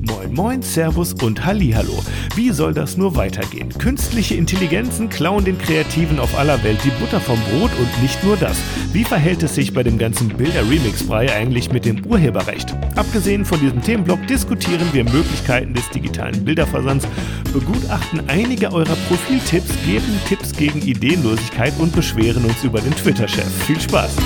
Moin Moin, Servus und Hallihallo. Wie soll das nur weitergehen? Künstliche Intelligenzen klauen den Kreativen auf aller Welt die Butter vom Brot und nicht nur das. Wie verhält es sich bei dem ganzen Bilder-Remix-Brei eigentlich mit dem Urheberrecht? Abgesehen von diesem Themenblock diskutieren wir Möglichkeiten des digitalen Bilderversands, begutachten einige eurer Profiltipps, geben Tipps gegen Ideenlosigkeit und beschweren uns über den Twitter-Chef. Viel Spaß!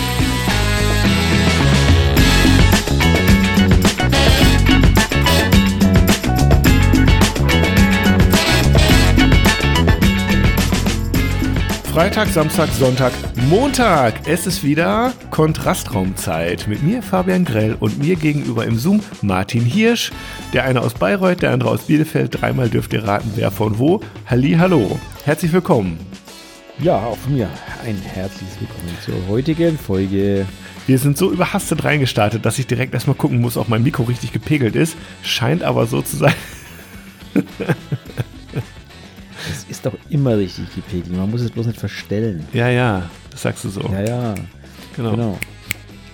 Freitag, Samstag, Sonntag, Montag. Es ist wieder Kontrastraumzeit. Mit mir Fabian Grell und mir gegenüber im Zoom Martin Hirsch. Der eine aus Bayreuth, der andere aus Bielefeld. Dreimal dürft ihr raten, wer von wo. Halli, hallo. Herzlich willkommen. Ja, auch von mir ein herzliches Willkommen zur heutigen Folge. Wir sind so überhastet reingestartet, dass ich direkt erstmal gucken muss, ob mein Mikro richtig gepegelt ist. Scheint aber so zu sein. Es ist doch immer richtig gepegelt. Man muss es bloß nicht verstellen. Ja, ja, das sagst du so. Ja, ja. genau. Genau.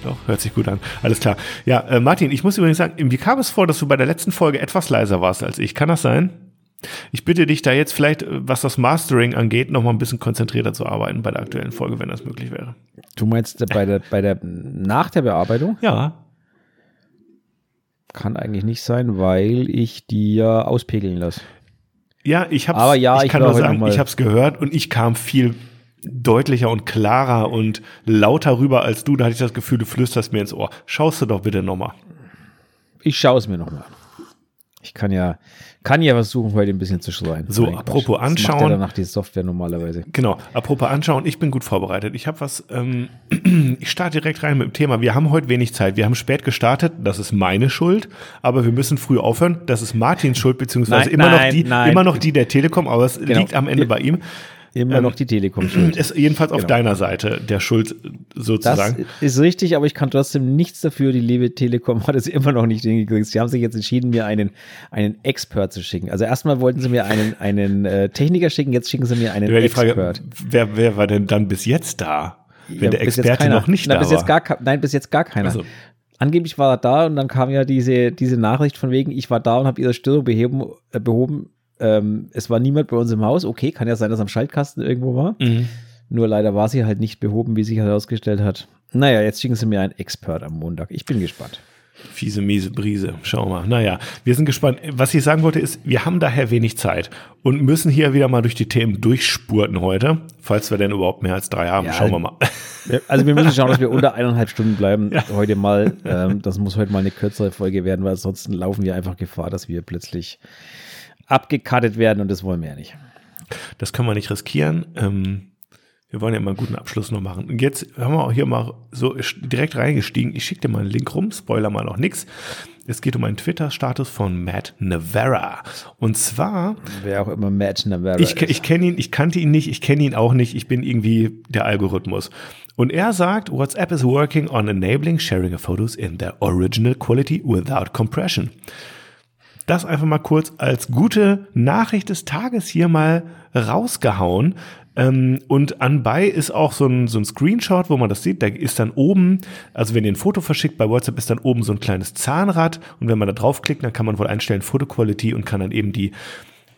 Doch, hört sich gut an. Alles klar. Ja, äh, Martin, ich muss übrigens sagen, wie kam es vor, dass du bei der letzten Folge etwas leiser warst als ich? Kann das sein? Ich bitte dich da jetzt vielleicht, äh, was das Mastering angeht, noch mal ein bisschen konzentrierter zu arbeiten bei der aktuellen Folge, wenn das möglich wäre. Du meinst äh, bei der, bei der, nach der Bearbeitung? Ja. Kann eigentlich nicht sein, weil ich die ja auspegeln lasse. Ja, ich hab's, Aber ja, ich ich kann nur sagen, ich hab's gehört und ich kam viel deutlicher und klarer und lauter rüber als du. Da hatte ich das Gefühl, du flüsterst mir ins Ohr. Schaust du doch bitte nochmal. Ich schaue es mir nochmal an. Ich kann ja, kann ja versuchen, heute ein bisschen zu schreien. So, Mein Gott. apropos Das macht anschauen. ja danach die Software normalerweise. Genau, apropos anschauen, ich bin gut vorbereitet. Ich habe was, ähm, ich starte direkt rein mit dem Thema. Wir haben heute wenig Zeit. Wir haben spät gestartet, das ist meine Schuld, aber wir müssen früh aufhören. Das ist Martins Schuld, beziehungsweise Nein, immer, noch nein, die, nein. immer noch die der Telekom, aber es Genau. liegt am Ende bei ihm. Immer Ähm, noch die Telekom schuld. Ist jedenfalls auf Genau. deiner Seite der Schuld Das sozusagen. ist richtig, aber ich kann trotzdem nichts dafür. Die liebe Telekom hat es immer noch nicht hingekriegt. Sie haben sich jetzt entschieden, mir einen, einen Expert zu schicken. Also erstmal wollten sie mir einen, einen äh, Techniker schicken, jetzt schicken sie mir einen Wäre die Frage, Expert. wer, wer war denn dann bis jetzt da? Wenn Ja, der Experte noch nicht Na, da bis war. jetzt gar, Nein, bis jetzt gar keiner. Also. Angeblich war er da und dann kam ja diese, diese Nachricht von wegen, ich war da und habe ihre Störung beheben, äh, behoben. Ähm, es war niemand bei uns im Haus. Okay, kann ja sein, dass am Schaltkasten irgendwo war. Mhm. Nur leider war sie halt nicht behoben, wie sich herausgestellt hat. Naja, jetzt schicken sie mir einen Expert am Montag. Ich bin gespannt. Fiese, miese Brise. Schauen wir mal. Naja, wir sind gespannt. Was ich sagen wollte ist, wir haben daher wenig Zeit und müssen hier wieder mal durch die Themen durchspurten heute. Falls wir denn überhaupt mehr als drei haben. Ja, Schauen wir mal. Also wir müssen schauen, dass wir unter eineinhalb Stunden bleiben. Heute mal. Ähm, das muss heute mal eine kürzere Folge werden, weil ansonsten laufen wir einfach Gefahr, dass wir plötzlich abgekattet werden und das wollen wir ja nicht. Das können wir nicht riskieren. Ähm, wir wollen ja immer einen guten Abschluss noch machen. Und jetzt haben wir auch hier mal so direkt reingestiegen. Ich schicke dir mal einen Link rum, spoiler mal noch nix. Es geht um einen Twitter-Status von Matt Navarra. Und zwar Wer auch immer Matt Navarra Ich, ist. ich kenne ihn, ich kannte ihn nicht, ich kenne ihn auch nicht, ich bin irgendwie der Algorithmus. Und er sagt, WhatsApp is working on enabling sharing of photos in their original quality without compression. Das einfach mal kurz als gute Nachricht des Tages hier mal rausgehauen. Ähm, und anbei ist auch so ein, so ein Screenshot, wo man das sieht. Da ist dann oben, also wenn ihr ein Foto verschickt bei WhatsApp, ist dann oben so ein kleines Zahnrad. Und wenn man da draufklickt, dann kann man wohl einstellen Photo Quality und kann dann eben die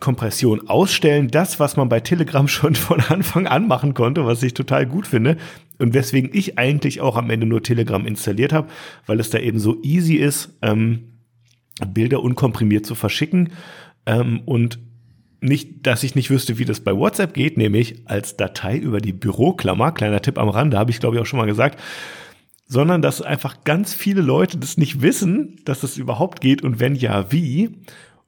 Kompression ausstellen. Das, was man bei Telegram schon von Anfang an machen konnte, was ich total gut finde. Und weswegen ich eigentlich auch am Ende nur Telegram installiert habe, weil es da eben so easy ist, ähm, Bilder unkomprimiert zu verschicken. Ähm, und nicht, dass ich nicht wüsste, wie das bei WhatsApp geht, nämlich als Datei über die Büroklammer, kleiner Tipp am Rande, habe ich glaube ich auch schon mal gesagt, sondern dass einfach ganz viele Leute das nicht wissen, dass das überhaupt geht und wenn ja, wie.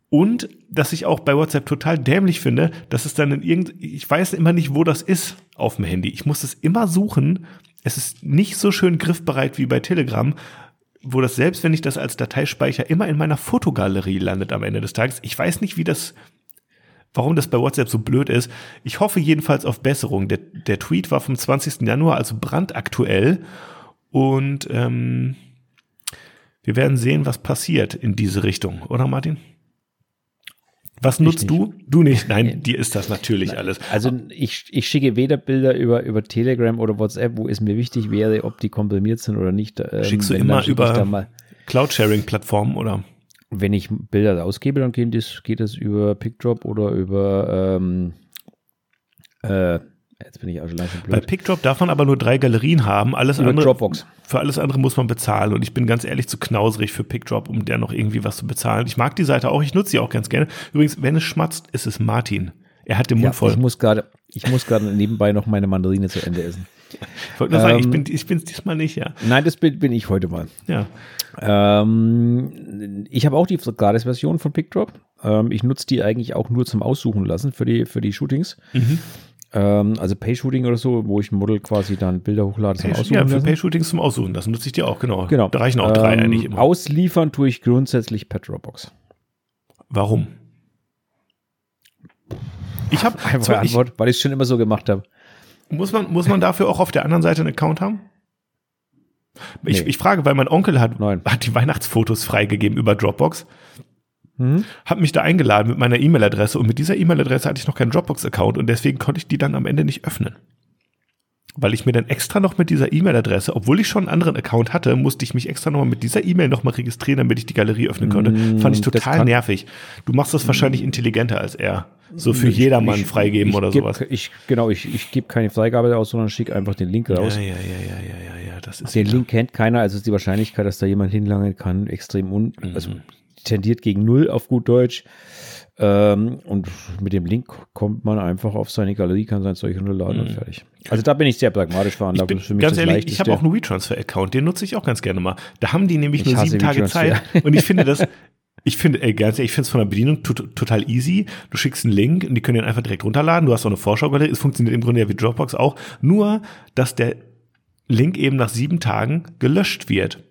Und dass ich auch bei WhatsApp total dämlich finde, dass es dann in irgend, ich weiß immer nicht, wo das ist auf dem Handy. Ich muss es immer suchen. Es ist nicht so schön griffbereit wie bei Telegram, wo das selbst, wenn ich das als Dateispeicher immer in meiner Fotogalerie landet am Ende des Tages. Ich weiß nicht, wie das, warum das bei WhatsApp so blöd ist. Ich hoffe jedenfalls auf Besserung. Der, der Tweet war vom 20. Januar, also brandaktuell. Und ähm, wir werden sehen, was passiert in diese Richtung, oder Martin? Was nutzt nicht. du? Du nicht. Nein, dir ist das natürlich alles. Also ich, ich schicke weder Bilder über, über Telegram oder WhatsApp, wo es mir wichtig wäre, ob die komprimiert sind oder nicht. Ähm, Schickst du immer ich über- Cloud-Sharing-Plattformen oder? wenn ich Bilder ausgebe, dann geht das, geht das über PickDrop oder über ähm, äh, jetzt bin ich auch schon langsam blöd. Bei PickDrop darf man aber nur drei Galerien haben. Alles über andere, Dropbox. Für alles andere muss man bezahlen. Und ich bin ganz ehrlich zu knauserig für PickDrop, um der noch irgendwie was zu bezahlen. Ich mag die Seite auch, ich nutze sie auch ganz gerne. Übrigens, wenn es schmatzt, ist es Martin. Er hat den Mund Ja, voll. ich muss gerade, ich muss gerade nebenbei noch meine Mandarine zu Ende essen. Ich wollte nur sagen, ich ähm, bin ich bin's diesmal nicht, ja. Nein, das bin, bin ich heute mal. Ja. Ähm, ich habe auch die Gratis-Version von PickDrop. Ähm, ich nutze die eigentlich auch nur zum Aussuchen lassen für die, für die Shootings. Mhm. Ähm, also Pay-Shooting oder so, wo ich ein Model quasi dann Bilder hochlade zum Aussuchen Ja, für. Pay-Shootings zum Aussuchen. Das nutze ich dir auch, genau. Genau. Da reichen auch drei Ähm, eigentlich immer. Ausliefern tue ich grundsätzlich per Dropbox. Warum? Ich habe Einfache Antwort, weil ich es schon immer so gemacht habe. Muss man, muss man dafür auch auf der anderen Seite einen Account haben? Ich, Nee. ich frage, weil mein Onkel hat, Nein. hat die Weihnachtsfotos freigegeben über Dropbox, Mhm. hat mich da eingeladen mit meiner E-Mail-Adresse und mit dieser E-Mail-Adresse hatte ich noch keinen Dropbox-Account und deswegen konnte ich die dann am Ende nicht öffnen. Weil ich mir dann extra noch mit dieser E-Mail-Adresse, obwohl ich schon einen anderen Account hatte, musste ich mich extra nochmal mit dieser E-Mail nochmal registrieren, damit ich die Galerie öffnen konnte. Mm, Fand ich total nervig. Du machst das wahrscheinlich intelligenter als er. So für Ich- jedermann ich- freigeben ich oder geb, sowas. Ich, genau, ich, ich gebe keine Freigabe aus, sondern schicke einfach den Link raus. Ja, ja, ja, ja, ja, ja, ja, das ist Den wieder- Link kennt keiner, also ist die Wahrscheinlichkeit, dass da jemand hinlangen kann, extrem un Mhm. also tendiert gegen null auf gut Deutsch. Ähm, und mit dem Link kommt man einfach auf seine Galerie, kann sein Zeug runterladen und fertig. Also da bin ich sehr pragmatisch Mhm. Ich bin, für mich ganz ehrlich, Leichteste. ich habe auch einen WeTransfer-Account, den nutze ich auch ganz gerne mal. Da haben die nämlich Ich nur sieben Tage. Zeit. Und ich finde das, ich finde, ey, ganz ehrlich, ich finde es von der Bedienung tot- total easy. Du schickst einen Link und die können den einfach direkt runterladen. Du hast auch eine Vorschaugalerie. Es funktioniert im Grunde ja wie Dropbox auch. Nur, dass der Link eben nach sieben Tagen gelöscht wird.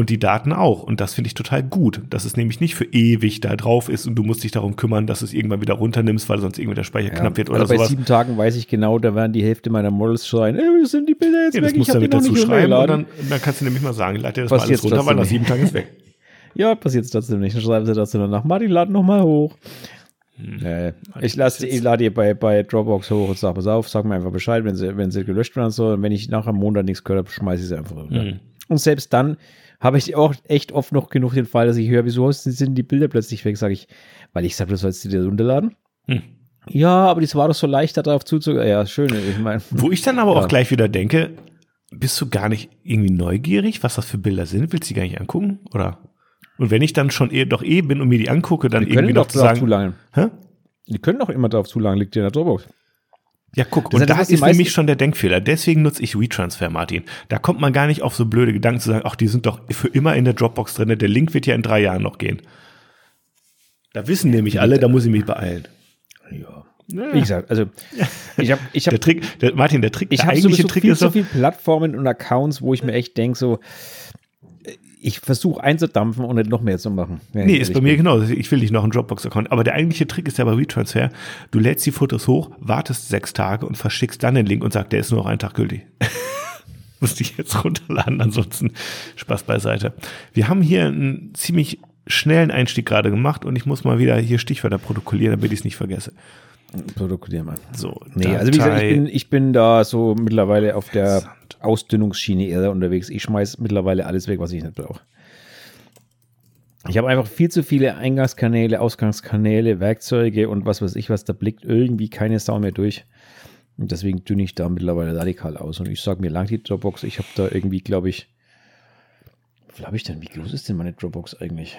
Und die Daten auch. Und das finde ich total gut, dass es nämlich nicht für ewig da drauf ist und du musst dich darum kümmern, dass du es irgendwann wieder runternimmst, weil sonst irgendwie der Speicher Ja, knapp wird oder also bei sowas. sieben Tagen weiß ich genau, da werden die Hälfte meiner Models schreien, ey, wie sind die Bilder jetzt Ja, das weg? musst Ich damit dazu schreiben und dann, dann kannst du nämlich mal sagen, dir das Was mal alles runter, weil nach sieben Tagen ist weg. Ja, passiert trotzdem nicht. Dann schreiben sie das dann nach. Martin, lad noch mal hoch. Hm. Nee, ich, lasse, ich lade ihr bei, bei Dropbox hoch und sage, pass auf, sag mir einfach Bescheid, wenn sie, wenn sie gelöscht werden soll. Und wenn ich nachher am Montag nichts gehört habe, schmeiße ich sie einfach runter. Mhm. Und selbst dann habe ich auch echt oft noch genug den Fall, dass ich höre, wieso sind die Bilder plötzlich weg? Sage ich, weil ich sage, du sollst die dir runterladen. Hm. Ja, aber das war doch so leicht, da drauf zuzugehen. Ja, schön. Ich meine, Wo ich dann aber Ja. auch gleich wieder denke, bist du gar nicht irgendwie neugierig, was das für Bilder sind? Willst du die gar nicht angucken? Oder? Und wenn ich dann schon eh, doch eh bin und mir die angucke, dann irgendwie doch noch zu sagen, zulangen. hä? Die können doch immer drauf zulangen, liegt dir in der Dropbox. Ja, guck, Das und da ist nämlich schon der Denkfehler. Deswegen nutze ich WeTransfer, Martin. Da kommt man gar nicht auf so blöde Gedanken zu sagen, ach, die sind doch für immer in der Dropbox drin. Der Link wird ja in drei Jahren noch gehen. Da wissen nämlich alle, da muss ich mich beeilen. Ja. Ja. Wie gesagt, also ich habe ich hab, Der Trick, der, Martin, der Trick, ich habe Trick ist zu doch, viele Plattformen und Accounts, wo ich mir echt denke, so, ich versuche einzudampfen und nicht noch mehr zu machen. Nee, ist bei mir bin. genau. Ich will nicht noch einen Dropbox-Account. Aber der eigentliche Trick ist ja bei WeTransfer. Du lädst die Fotos hoch, wartest sechs Tage und verschickst dann den Link und sagst, der ist nur noch einen Tag gültig. Musste ich jetzt runterladen, ansonsten Spaß beiseite. Wir haben hier einen ziemlich schnellen Einstieg gerade gemacht und ich muss mal wieder hier Stichwörter protokollieren, damit ich es nicht vergesse. Protokollier mal. So, Nee, also wie gesagt, ich Datei- bin, ich bin da so mittlerweile auf der Ausdünnungsschiene eher unterwegs. Ich schmeiß mittlerweile alles weg, was ich nicht brauche. Ich habe einfach viel zu viele Eingangskanäle, Ausgangskanäle, Werkzeuge und was weiß ich was, da blickt irgendwie keine Sau mehr durch. Und deswegen dünne ich da mittlerweile radikal aus. Und ich sage mir lang die Dropbox, ich habe da irgendwie, glaube ich, wie habe ich denn? Wie groß ist denn meine Dropbox eigentlich?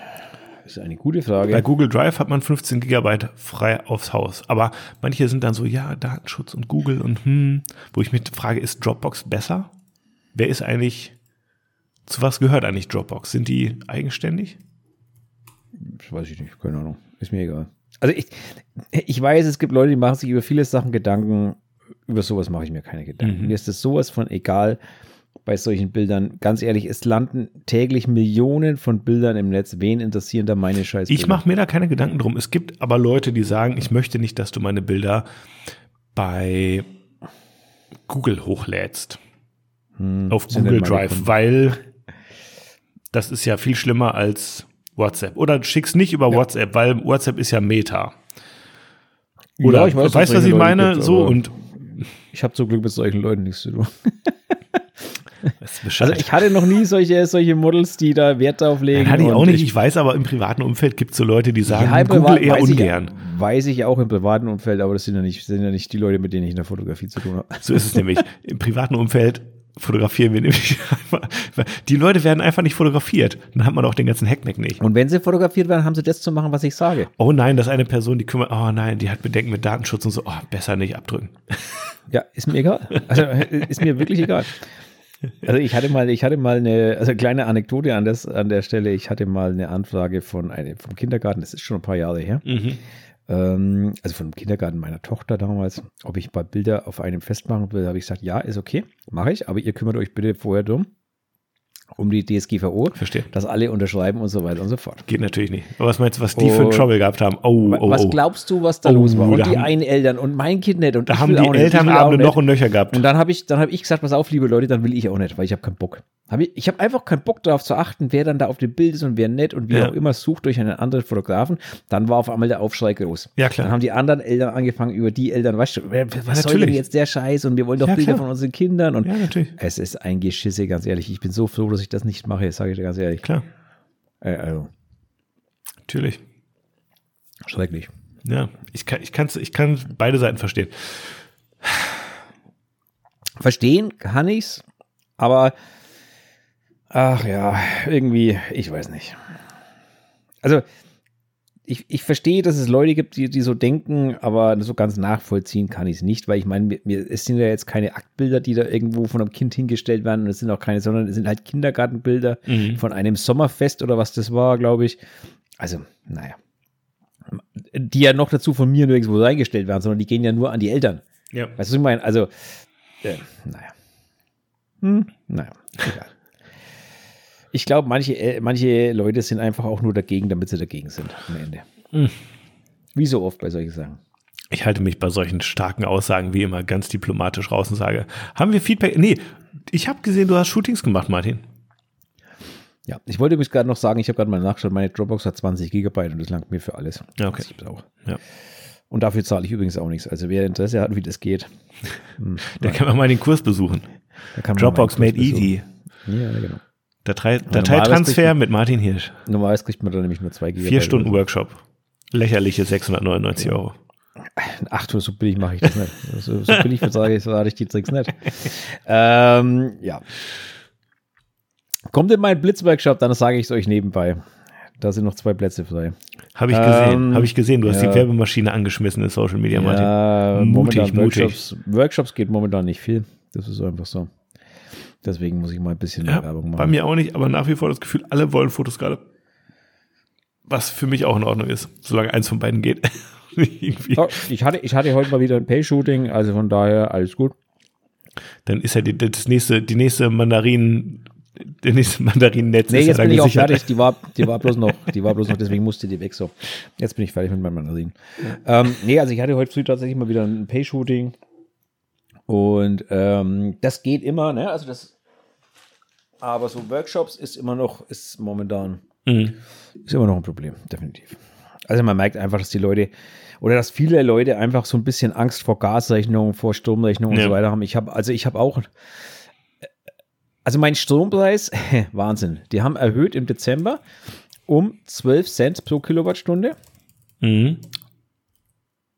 Das ist eine gute Frage. Bei Google Drive hat man 15 Gigabyte frei aufs Haus. Aber manche sind dann so, ja, Datenschutz und Google und hm, wo ich mich frage, ist Dropbox besser? Wer ist eigentlich, zu was gehört eigentlich Dropbox? Sind die eigenständig? Das weiß ich nicht, keine Ahnung. Ist mir egal. Also ich, ich weiß, es gibt Leute, die machen sich über viele Sachen Gedanken. Über sowas mache ich mir keine Gedanken. Mhm. Mir ist das sowas von egal bei solchen Bildern. Ganz ehrlich, es landen täglich Millionen von Bildern im Netz. Wen interessieren da meine scheiß Ich mache mir da keine Gedanken drum. Es gibt aber Leute, die sagen, ich möchte nicht, dass du meine Bilder bei Google hochlädst. Hm, Auf Google Drive, weil das ist ja viel schlimmer als WhatsApp. Oder du schickst nicht über WhatsApp, weil WhatsApp ist ja Meta. Oder Ja, ich weiß, weißt du, was ich Leute meine? gibt, so und Ich habe zum Glück mit solchen Leuten nichts zu tun. Also ich hatte noch nie solche, solche Models, die da Wert drauf legen. Hatte ich auch nicht. Ich weiß aber, im privaten Umfeld gibt es so Leute, die sagen, Ja, Google eher weiß ungern. Ich, weiß ich auch im privaten Umfeld, aber das sind ja nicht, sind ja nicht die Leute, mit denen ich in der Fotografie zu tun habe. So ist es nämlich. Im privaten Umfeld fotografieren wir nämlich einfach. Die Leute werden einfach nicht fotografiert. Dann hat man auch den ganzen Hackmack nicht. Und wenn sie fotografiert werden, haben sie das zu machen, was ich sage. Oh nein, das ist eine Person, die kümmert, oh nein, die hat Bedenken mit Datenschutz und so, oh, besser nicht abdrücken. Ja, ist mir egal. Also ist mir wirklich egal. Also ich hatte mal, ich hatte mal eine, also kleine Anekdote an, das, an der Stelle. Ich hatte mal eine Anfrage von einem vom Kindergarten, das ist schon ein paar Jahre her. Ähm, also vom Kindergarten meiner Tochter damals, ob ich ein paar Bilder auf einem festmachen will, habe ich gesagt, ja, ist okay, mache ich, aber ihr kümmert euch bitte vorher drum, um die DSGVO, Verstehe. dass alle unterschreiben und so weiter und so fort. Geht natürlich nicht. Aber was meinst du, was die für einen Und- Trouble gehabt haben? Oh, oh, was oh. glaubst du, was da Oh, los war? Und die einen Eltern und mein Kind nicht. Und Da ich haben die Elternabende noch und nöcher gehabt. Und dann habe ich, dann habe ich gesagt, pass auf, liebe Leute, dann will ich auch nicht, weil ich habe keinen Bock. Hab ich ich habe einfach keinen Bock darauf zu achten, wer dann da auf dem Bild ist und wer nicht und wie Ja. auch immer sucht durch einen anderen Fotografen. Dann war auf einmal der Aufschrei groß. Ja, klar. Dann haben die anderen Eltern angefangen, über die Eltern, weißt du, was soll denn jetzt der Scheiß und wir wollen doch Ja, Bilder klar. von unseren Kindern und Ja, natürlich. es ist ein Geschisse, ganz ehrlich. Ich bin so froh, dass ich das nicht mache, sage ich dir ganz ehrlich. Klar, Äh, also, natürlich. schrecklich. Ja, ich kann, ich, kann's, ich kann beide Seiten verstehen. Verstehen kann ich's, aber ach ja, irgendwie, ich weiß nicht. Also, ich, ich verstehe, dass es Leute gibt, die, die so denken, aber so ganz nachvollziehen kann ich es nicht, weil ich meine, mir, mir, es sind ja jetzt keine Aktbilder, die da irgendwo von einem Kind hingestellt werden und es sind auch keine, sondern es sind halt Kindergartenbilder von einem Sommerfest oder was das war, glaube ich. Also, naja. Die ja noch dazu von mir nirgendwo reingestellt werden, sondern die gehen ja nur an die Eltern. Ja. Weißt du, was ich meine? Also, äh, naja. Hm, naja, egal. Ich glaube, manche, äh, manche Leute sind einfach auch nur dagegen, damit sie dagegen sind am Ende. Hm. Wie so oft bei solchen Sachen. Ich halte mich bei solchen starken Aussagen wie immer ganz diplomatisch raus und sage, haben wir Feedback? Nee, ich habe gesehen, du hast Shootings gemacht, Martin. Ja, ich wollte übrigens gerade noch sagen, ich habe gerade mal nachgeschaut, meine Dropbox hat 20 Gigabyte und das langt mir für alles. Ja, okay. Brauche. Ja. Und dafür zahle ich übrigens auch nichts. Also wer Interesse hat, wie das geht, hm, Da kann man mal den Kurs besuchen. da kann man Dropbox meinen made Kurs besuchen. easy. Ja, genau. Datei, Dateitransfer mit Martin Hirsch. Normalerweise kriegt man da nämlich nur zwei Gigabyte. Vier Stunden Workshop. Lächerliche 699 Euro. Ach du, so billig mache ich das nicht. So, so billig vertrage ich, ich die Tricks nicht. ähm, ja. Kommt in meinen Blitzworkshop, dann sage ich es euch nebenbei. Da sind noch zwei Plätze frei. Habe ich gesehen. Ähm, Habe ich gesehen. Du hast ja. die Werbemaschine angeschmissen in Social Media, Martin. Ja, Mutig, mutig. Workshops, Workshops geht momentan nicht viel. Das ist einfach so. Deswegen muss ich mal ein bisschen Ja, Werbung machen. bei mir auch nicht, aber nach wie vor das Gefühl, alle wollen Fotos gerade. Was für mich auch in Ordnung ist, solange eins von beiden geht. Oh, ich, hatte, ich hatte heute mal wieder ein Pay-Shooting, also von daher alles gut. Dann ist ja die, das nächste, die nächste Mandarin, der nächste Mandarin-Netz Nee, jetzt ja bin ich auch fertig. Die war, die war bloß noch, die war bloß noch, deswegen musste die weg so. Jetzt bin ich fertig mit meinem Mandarin. Ähm, nee, also ich hatte heute früh tatsächlich mal wieder ein Pay-Shooting. Und ähm, das geht immer, ne? Also das. Aber so Workshops ist immer noch, ist momentan, Mhm. ist immer noch ein Problem, definitiv. Also man merkt einfach, dass die Leute oder dass viele Leute einfach so ein bisschen Angst vor Gasrechnungen, vor Stromrechnungen Ja. und so weiter haben. Ich habe, also ich habe auch, also mein Strompreis, Wahnsinn. Die haben erhöht im Dezember um 12 Cent pro Kilowattstunde. Mhm.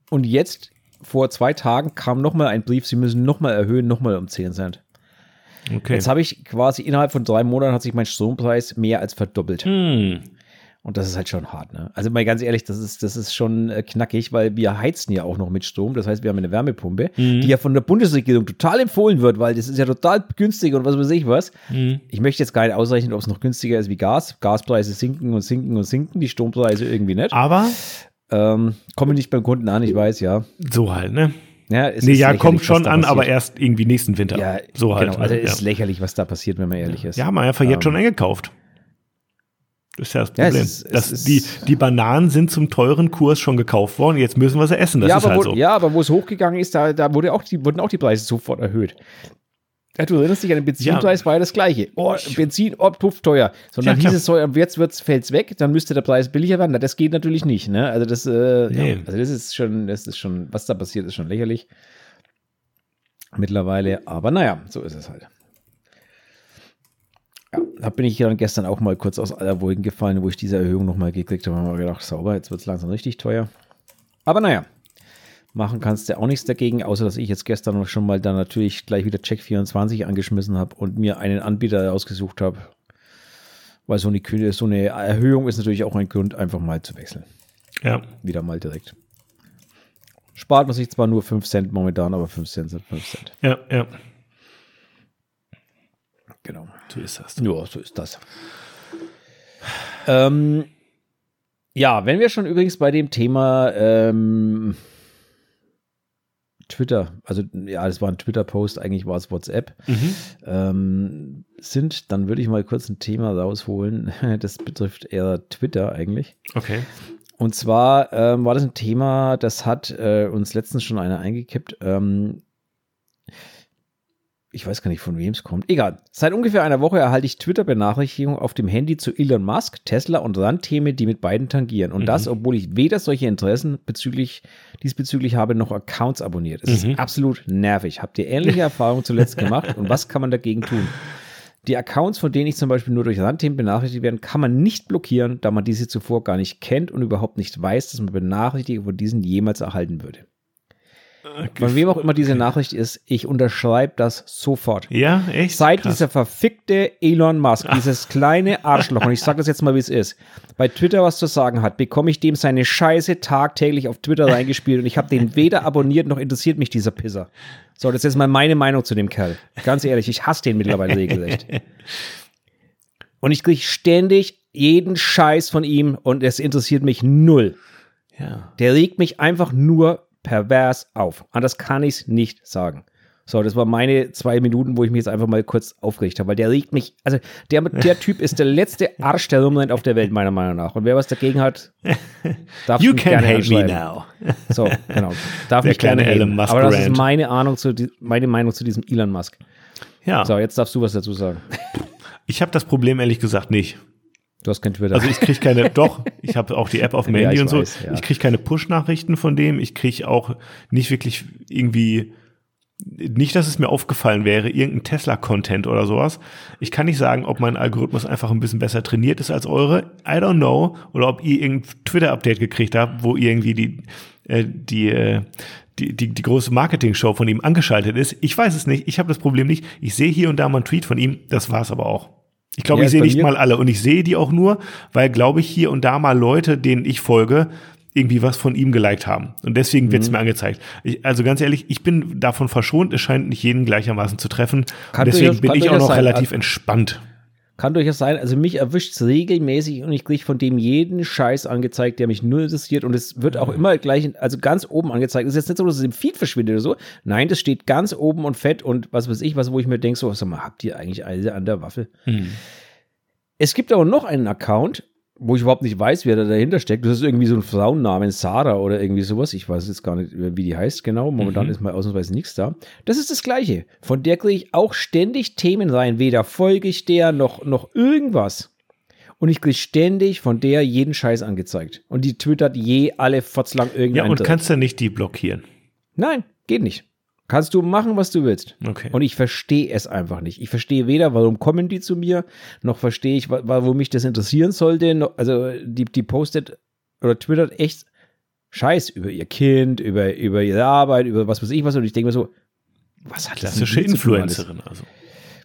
Und jetzt vor zwei Tagen kam nochmal ein Brief, sie müssen nochmal erhöhen, nochmal um 10 Cent. Okay. Jetzt habe ich quasi innerhalb von drei Monaten hat sich mein Strompreis mehr als verdoppelt. Hm. Und das ist halt schon hart, ne? Also mal ganz ehrlich, das ist, das ist schon äh, knackig, weil wir heizen ja auch noch mit Strom. Das heißt, wir haben eine Wärmepumpe, die ja von der Bundesregierung total empfohlen wird, weil das ist ja total günstig und was weiß ich was. Ich möchte jetzt gar nicht ausrechnen, ob es noch günstiger ist wie Gas. Gaspreise sinken und sinken und sinken, die Strompreise irgendwie nicht. Aber Ähm, komme nicht beim Kunden an, ich weiß, ja. so halt, ne? ja es Nee, ist ja, kommt schon an, passiert. aber erst irgendwie nächsten Winter. Ja, so halt. Genau, also ne? es ist ja. lächerlich, was da passiert, wenn man ehrlich ist. ja, haben wir einfach jetzt Ähm, schon eingekauft. Das ist ja das Ja, es Problem. ist- es ist- die, die Bananen sind zum teuren Kurs schon gekauft worden, jetzt müssen wir sie essen. Das ja, ist aber halt wo, so. ja, aber wo es hochgegangen ist, da, da wurde auch die, wurden auch die Preise sofort erhöht. Ja, du erinnerst dich an den Benzinpreis, war ja das gleiche. Oh, Benzin, oh, puff, teuer. Sondern Ja, klar. hieß es so, jetzt wird's, fällt's weg, dann müsste der Preis billiger werden. Na, das geht natürlich nicht, ne? Also das, äh, Nee. ja, also das ist schon, das ist schon, was da passiert, ist schon lächerlich. Mittlerweile, aber naja, so ist es halt. Ja, da bin ich dann gestern auch mal kurz aus aller Wolken gefallen, wo ich diese Erhöhung nochmal gekriegt habe. Da habe ich gedacht, sauber, jetzt wird es langsam richtig teuer. Aber naja, machen kannst du auch nichts dagegen, außer dass ich jetzt gestern schon mal dann natürlich gleich wieder Check24 angeschmissen habe und mir einen Anbieter ausgesucht habe. Weil so eine, so eine Erhöhung ist natürlich auch ein Grund, einfach mal zu wechseln. Ja. Wieder mal direkt. Spart man sich zwar nur 5 Cent momentan, aber 5 Cent sind 5 Cent. Ja, ja. Genau. So ist das. Ja, so ist das. Ähm, ja, wenn wir schon übrigens bei dem Thema ähm, Twitter, also ja, das war ein Twitter-Post, eigentlich war es WhatsApp, Mhm. ähm, sind, dann würde ich mal kurz ein Thema rausholen. Das betrifft eher Twitter eigentlich. Okay. Und zwar ähm, war das ein Thema, das hat äh, uns letztens schon einer eingekippt. Ähm, ich weiß gar nicht, von wem es kommt. Egal. Seit ungefähr einer Woche erhalte ich Twitter-Benachrichtigungen auf dem Handy zu Elon Musk, Tesla und Randthemen, die mit beiden tangieren. Und das, obwohl ich weder solche Interessen bezüglich, diesbezüglich habe, noch Accounts abonniert. Es Mhm. ist absolut nervig. Habt ihr ähnliche Erfahrungen zuletzt gemacht? Und was kann man dagegen tun? Die Accounts, von denen ich zum Beispiel nur durch Randthemen benachrichtigt werden, kann man nicht blockieren, da man diese zuvor gar nicht kennt und überhaupt nicht weiß, dass man Benachrichtigungen von diesen jemals erhalten würde. Von wem auch immer diese Nachricht ist, ich unterschreibe das sofort. Ja, echt? Seit Krass. dieser verfickte Elon Musk, dieses kleine Arschloch, und ich sage das jetzt mal, wie es ist, bei Twitter was zu sagen hat, bekomme ich dem seine Scheiße tagtäglich auf Twitter reingespielt und ich habe den weder abonniert noch interessiert mich dieser Pisser. So, das ist jetzt mal meine Meinung zu dem Kerl. Ganz ehrlich, ich hasse den mittlerweile regelrecht. Und ich kriege ständig jeden Scheiß von ihm und es interessiert mich null. Ja. Der regt mich einfach nur pervers auf. Anders kann ich es nicht sagen. So, das war meine zwei Minuten, wo ich mich jetzt einfach mal kurz aufgeregt habe, weil der regt mich, also der, der Typ ist der letzte Arsch, der rumrennt auf der Welt, meiner Meinung nach. Und wer was dagegen hat, darf You mich can gerne hate me now. So, genau. Darf Der mich gerne. Elon Musk Aber das ist meine Ahnung zu, meine Meinung zu diesem Elon Musk. Ja. So, jetzt darfst du was dazu sagen. Ich habe das Problem ehrlich gesagt nicht. Du hast kein Twitter. Also ich kriege keine, doch, ich habe auch die App auf dem Ja, Handy und so. weiß, ja. Ich kriege keine Push-Nachrichten von dem. Ich kriege auch nicht wirklich irgendwie, nicht, dass es mir aufgefallen wäre, irgendein Tesla-Content oder sowas. Ich kann nicht sagen, ob mein Algorithmus einfach ein bisschen besser trainiert ist als eure. I don't know. Oder ob ihr irgendein Twitter-Update gekriegt habt, wo irgendwie die, äh, die, äh, die, die, die große Marketing-Show von ihm angeschaltet ist. Ich weiß es nicht. Ich habe das Problem nicht. Ich sehe hier und da mal einen Tweet von ihm. Das war's aber auch. Ich glaube, Ja, ich sehe nicht mal alle und ich sehe die auch nur, weil, glaube ich, hier und da mal Leute, denen ich folge, irgendwie was von ihm geliked haben. Und deswegen wird es Mhm. mir angezeigt. Ich, also ganz ehrlich, ich bin davon verschont, es scheint nicht jeden gleichermaßen zu treffen. Kann und deswegen bin ich auch noch sein. relativ entspannt. Kann durchaus sein. Also mich erwischt es regelmäßig und ich kriege von dem jeden Scheiß angezeigt, der mich null interessiert. Und es wird auch immer gleich, also ganz oben angezeigt. Es ist jetzt nicht so, dass es im Feed verschwindet oder so. Nein, das steht ganz oben und fett und was weiß ich, was, wo ich mir denke, so, sag mal, habt ihr eigentlich alle an der Waffel? Es gibt aber noch einen Account, wo ich überhaupt nicht weiß, wer da dahinter steckt. Das ist irgendwie so ein Frauennamen, Sarah oder irgendwie sowas. Ich weiß jetzt gar nicht, wie die heißt genau. Momentan ist mal ausnahmsweise nichts da. Das ist das Gleiche. Von der kriege ich auch ständig Themen rein. Weder folge ich der noch, noch irgendwas. Und ich kriege ständig von der jeden Scheiß angezeigt. Und die twittert je alle fotzlang Ja, irgendeinen. und Dreck. kannst du nicht die blockieren. Nein, geht nicht. Kannst du machen, was du willst. Okay. Und ich verstehe es einfach nicht. Ich verstehe weder, warum kommen die zu mir, noch verstehe ich, wa- warum mich das interessieren sollte. Also die, die postet oder twittert echt Scheiß über ihr Kind, über, über ihre Arbeit, über was weiß ich was. Und ich denke mir so, was hat das Klassische? Influencerin also.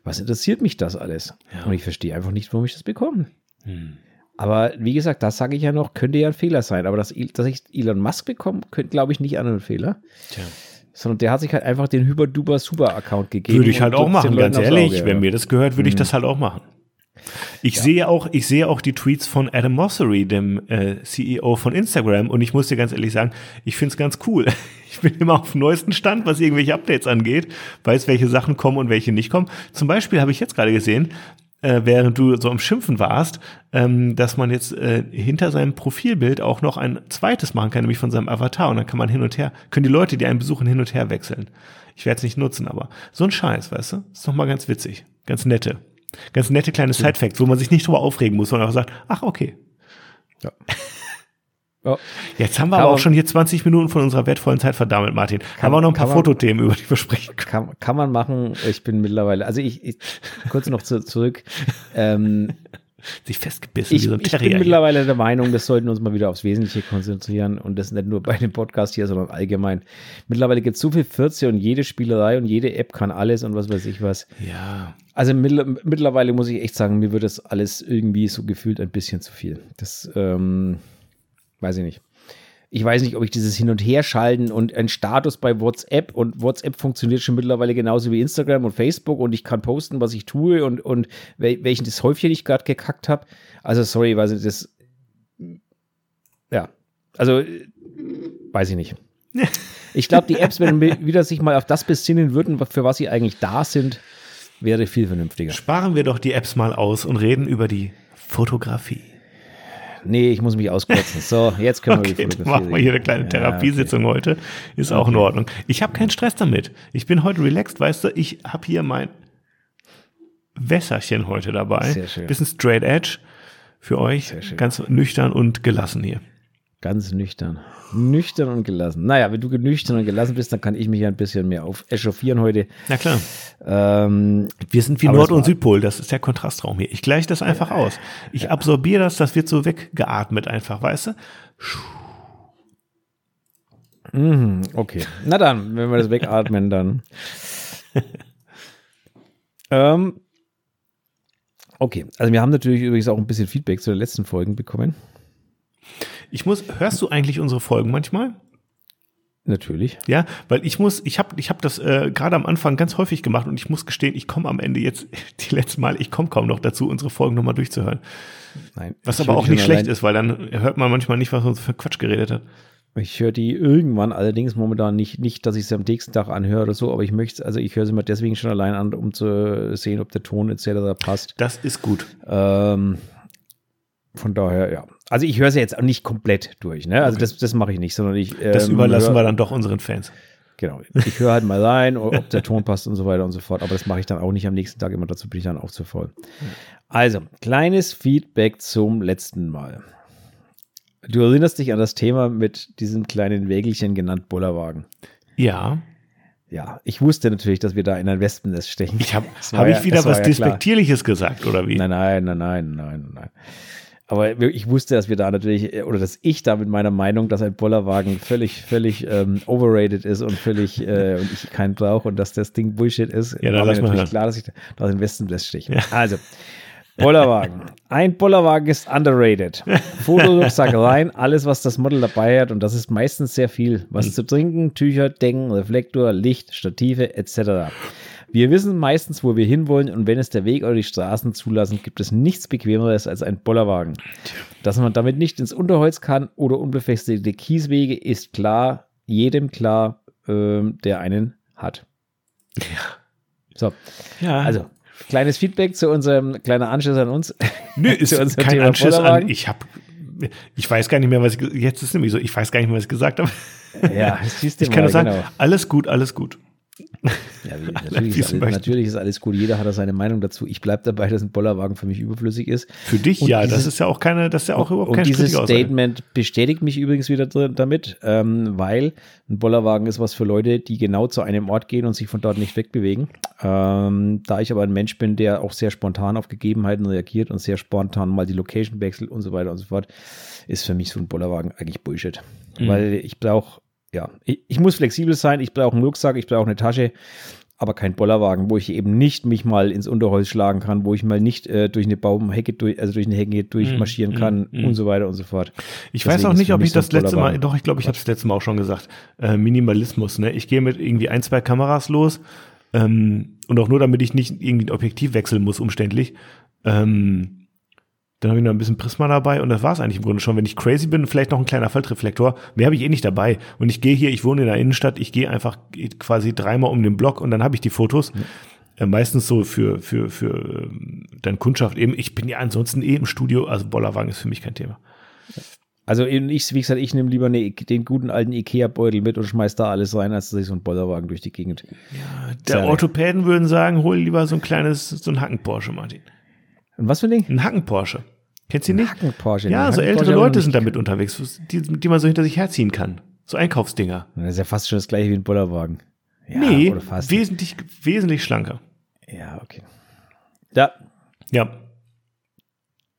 Was interessiert mich das alles? Ja. Und ich verstehe einfach nicht, warum ich das bekomme. Hm. Aber wie gesagt, das sage ich ja noch, könnte ja ein Fehler sein. Aber dass, dass ich Elon Musk bekomme, könnte, glaube ich, nicht an einen Fehler. Tja. Sondern der hat sich halt einfach den Hyper-Duper-Super-Account gegeben. Würde ich halt auch machen, ganz ehrlich. Wenn ja. mir das gehört, würde ich das halt auch machen. Ich sehe auch, ich sehe auch die Tweets von Adam Mosseri, dem äh, CEO von Instagram, und ich muss dir ganz ehrlich sagen, ich finde es ganz cool. Ich bin immer auf dem neuesten Stand, was irgendwelche Updates angeht, weiß, welche Sachen kommen und welche nicht kommen. Zum Beispiel habe ich jetzt gerade gesehen, äh, während du so am Schimpfen warst, ähm, dass man jetzt äh, hinter seinem Profilbild auch noch ein zweites machen kann, nämlich von seinem Avatar. Und dann kann man hin und her, können die Leute, die einen besuchen, hin und her wechseln. Ich werde es nicht nutzen, aber so ein Scheiß, weißt du? Ist doch mal ganz witzig. Ganz nette. Ganz nette kleine Side-Facts, wo man sich nicht drüber aufregen muss, sondern einfach sagt, ach, okay. Oh. Jetzt haben wir kann aber auch schon hier 20 Minuten von unserer wertvollen Zeit verdammelt, Martin. Haben wir noch ein paar man, Fotothemen, über die wir sprechen können. Kann, kann man machen. Ich bin mittlerweile, also ich, ich kurz noch zu, zurück. Ähm, sich festgebissen. Ich, so ich bin mittlerweile der Meinung, wir sollten uns mal wieder aufs Wesentliche konzentrieren und das nicht nur bei dem Podcast hier, sondern allgemein. Mittlerweile gibt es so viel 14 und jede Spielerei und jede App kann alles und was weiß ich was. Ja. Also mittlerweile muss ich echt sagen, mir wird das alles irgendwie so gefühlt ein bisschen zu viel. Das ähm, weiß ich nicht ich weiß nicht, ob ich dieses Hin- und Herschalten und ein Status bei WhatsApp und WhatsApp funktioniert schon mittlerweile genauso wie Instagram und Facebook und ich kann posten, was ich tue und, und welchen das Häufchen ich gerade gekackt habe. Also, sorry, weiß ich, das. Ja, also, weiß ich nicht. Ich glaube, die Apps, wenn wieder sich mal auf das besinnen würden, für was sie eigentlich da sind, wäre viel vernünftiger. Sparen wir doch die Apps mal aus und reden über die Fotografie nee, ich muss mich auskotzen. So, jetzt können wir okay, die Fotografie machen wir hier eine kleine Therapiesitzung ja, okay. heute. Ist okay. auch in Ordnung. Ich habe keinen Stress damit. Ich bin heute relaxed, weißt du, ich habe hier mein Wässerchen heute dabei. Sehr schön. Bisschen straight edge für euch. Ganz nüchtern und gelassen hier. Ganz nüchtern. Nüchtern und gelassen. Naja, wenn du nüchtern und gelassen bist, dann kann ich mich ein bisschen mehr auf echauffieren heute. Na klar. Ähm, wir sind wie Nord- und Südpol, das ist der Kontrastraum hier. Ich gleiche das einfach ja, aus. Ich ja. absorbiere das, das wird so weggeatmet einfach, weißt du? Mhm, okay. Na dann, wenn wir das wegatmen, dann. ähm, okay, also wir haben natürlich übrigens auch ein bisschen Feedback zu den letzten Folgen bekommen. Ich muss, hörst du eigentlich unsere Folgen manchmal? Natürlich. Ja, weil ich muss, ich habe ich hab das äh, gerade am Anfang ganz häufig gemacht und ich muss gestehen, ich komme am Ende jetzt, die letzten Mal, ich komme kaum noch dazu, unsere Folgen nochmal durchzuhören. Nein. Was aber auch nicht schlecht ist, weil dann hört man manchmal nicht, was uns für Quatsch geredet hat. Ich höre die irgendwann, allerdings momentan nicht, nicht, dass ich sie am nächsten Tag anhöre oder so, aber ich möchte, also ich höre sie mal deswegen schon allein an, um zu sehen, ob der Ton etc. passt. Das ist gut. Ähm, von daher, ja. Also ich höre sie jetzt auch nicht komplett durch, ne? Also okay. das, das mache ich nicht, sondern ich. Ähm, das überlassen wir dann doch unseren Fans. Genau. Ich höre halt mal rein, ob der Ton passt und so weiter und so fort. Aber das mache ich dann auch nicht am nächsten Tag immer. Dazu bin ich dann auch zu voll. Also, kleines Feedback zum letzten Mal. Du erinnerst dich an das Thema mit diesem kleinen Wägelchen genannt Bullerwagen. Ja. Ja, ich wusste natürlich, dass wir da in ein Wespennest stechen. Ich habe hab ich wieder was ja Despektierliches gesagt, oder wie? Nein, nein, nein, nein, nein, nein. Aber ich wusste, dass wir da natürlich, äh, oder dass ich da mit meiner Meinung, dass ein Bollerwagen völlig, völlig ähm, overrated ist und völlig, äh, und ich keinen brauche und dass das Ding Bullshit ist, ja, dann war mir natürlich klar, dass ich da in den Westen steche. Ja. Also, Bollerwagen. Ein Bollerwagen ist underrated. Foto, sag rein, alles, was das Model dabei hat, und das ist meistens sehr viel. Was mhm. zu trinken, Tücher, Decken, Reflektor, Licht, Stative etc. Wir wissen meistens, wo wir hinwollen und wenn es der Weg oder die Straßen zulassen, gibt es nichts Bequemeres als ein Bollerwagen. Dass man damit nicht ins Unterholz kann oder unbefestigte Kieswege, ist klar, jedem klar, ähm, der einen hat. Ja. So. Ja. Also, kleines Feedback zu unserem kleiner Anschluss an uns. Nö, ist kein Thema Anschluss an. Ich habe ich weiß gar nicht mehr, was ich jetzt ist nämlich so, ich weiß gar nicht mehr, was ich gesagt habe. Ja, ich kann nur sagen, genau. alles gut, alles gut. Ja, natürlich, ist alles, natürlich, ist alles, gut. Jeder hat da seine Meinung dazu. Ich bleibe dabei, dass ein Bollerwagen für mich überflüssig ist. Für dich und ja, dieses, das ist ja auch keine, das ist ja auch überhaupt kein dieses Statement bestätigt mich übrigens wieder damit, ähm, weil ein Bollerwagen ist was für Leute, die genau zu einem Ort gehen und sich von dort nicht wegbewegen. Ähm, da ich aber ein Mensch bin, der auch sehr spontan auf Gegebenheiten reagiert und sehr spontan mal die Location wechselt und so weiter und so fort, ist für mich so ein Bollerwagen eigentlich Bullshit. Mhm. Weil ich brauche ja, ich, ich, muss flexibel sein, ich brauche einen Rucksack, ich brauche eine Tasche, aber kein Bollerwagen, wo ich eben nicht mich mal ins Unterholz schlagen kann, wo ich mal nicht äh, durch eine Baumhecke, durch, also durch eine Hecke durchmarschieren mm, kann mm, und so weiter und so fort. Ich Deswegen weiß auch nicht, ob ich das letzte Mal, doch, ich glaube, ich habe es letzte Mal auch schon gesagt, äh, Minimalismus, ne? Ich gehe mit irgendwie ein, zwei Kameras los ähm, und auch nur, damit ich nicht irgendwie ein Objektiv wechseln muss, umständlich. Ähm, dann habe ich noch ein bisschen Prisma dabei und das war es eigentlich im Grunde schon. Wenn ich crazy bin, vielleicht noch ein kleiner Faltreflektor. Mehr habe ich eh nicht dabei. Und ich gehe hier, ich wohne in der Innenstadt, ich gehe einfach quasi dreimal um den Block und dann habe ich die Fotos. Mhm. Meistens so für, für, für ähm, dann Kundschaft eben. Ich bin ja ansonsten eh im Studio, also Bollerwagen ist für mich kein Thema. Also ich, wie gesagt, ich nehme lieber eine, den guten alten Ikea-Beutel mit und schmeiß da alles rein, als dass ich so einen Bollerwagen durch die Gegend. Ja, der Orthopäden würden sagen, hol lieber so ein kleines, so ein Hacken-Porsche, Martin. Und was für ein Ding? Ein Hacken-Porsche. Kennst du nicht? Hacken Porsche. Ja, so ältere Leute sind damit unterwegs, die, die man so hinter sich herziehen kann. So Einkaufsdinger. Das ist ja fast schon das gleiche wie ein Bollerwagen. Ja, nee, wesentlich, wesentlich schlanker. Ja, okay. Ja, Ja.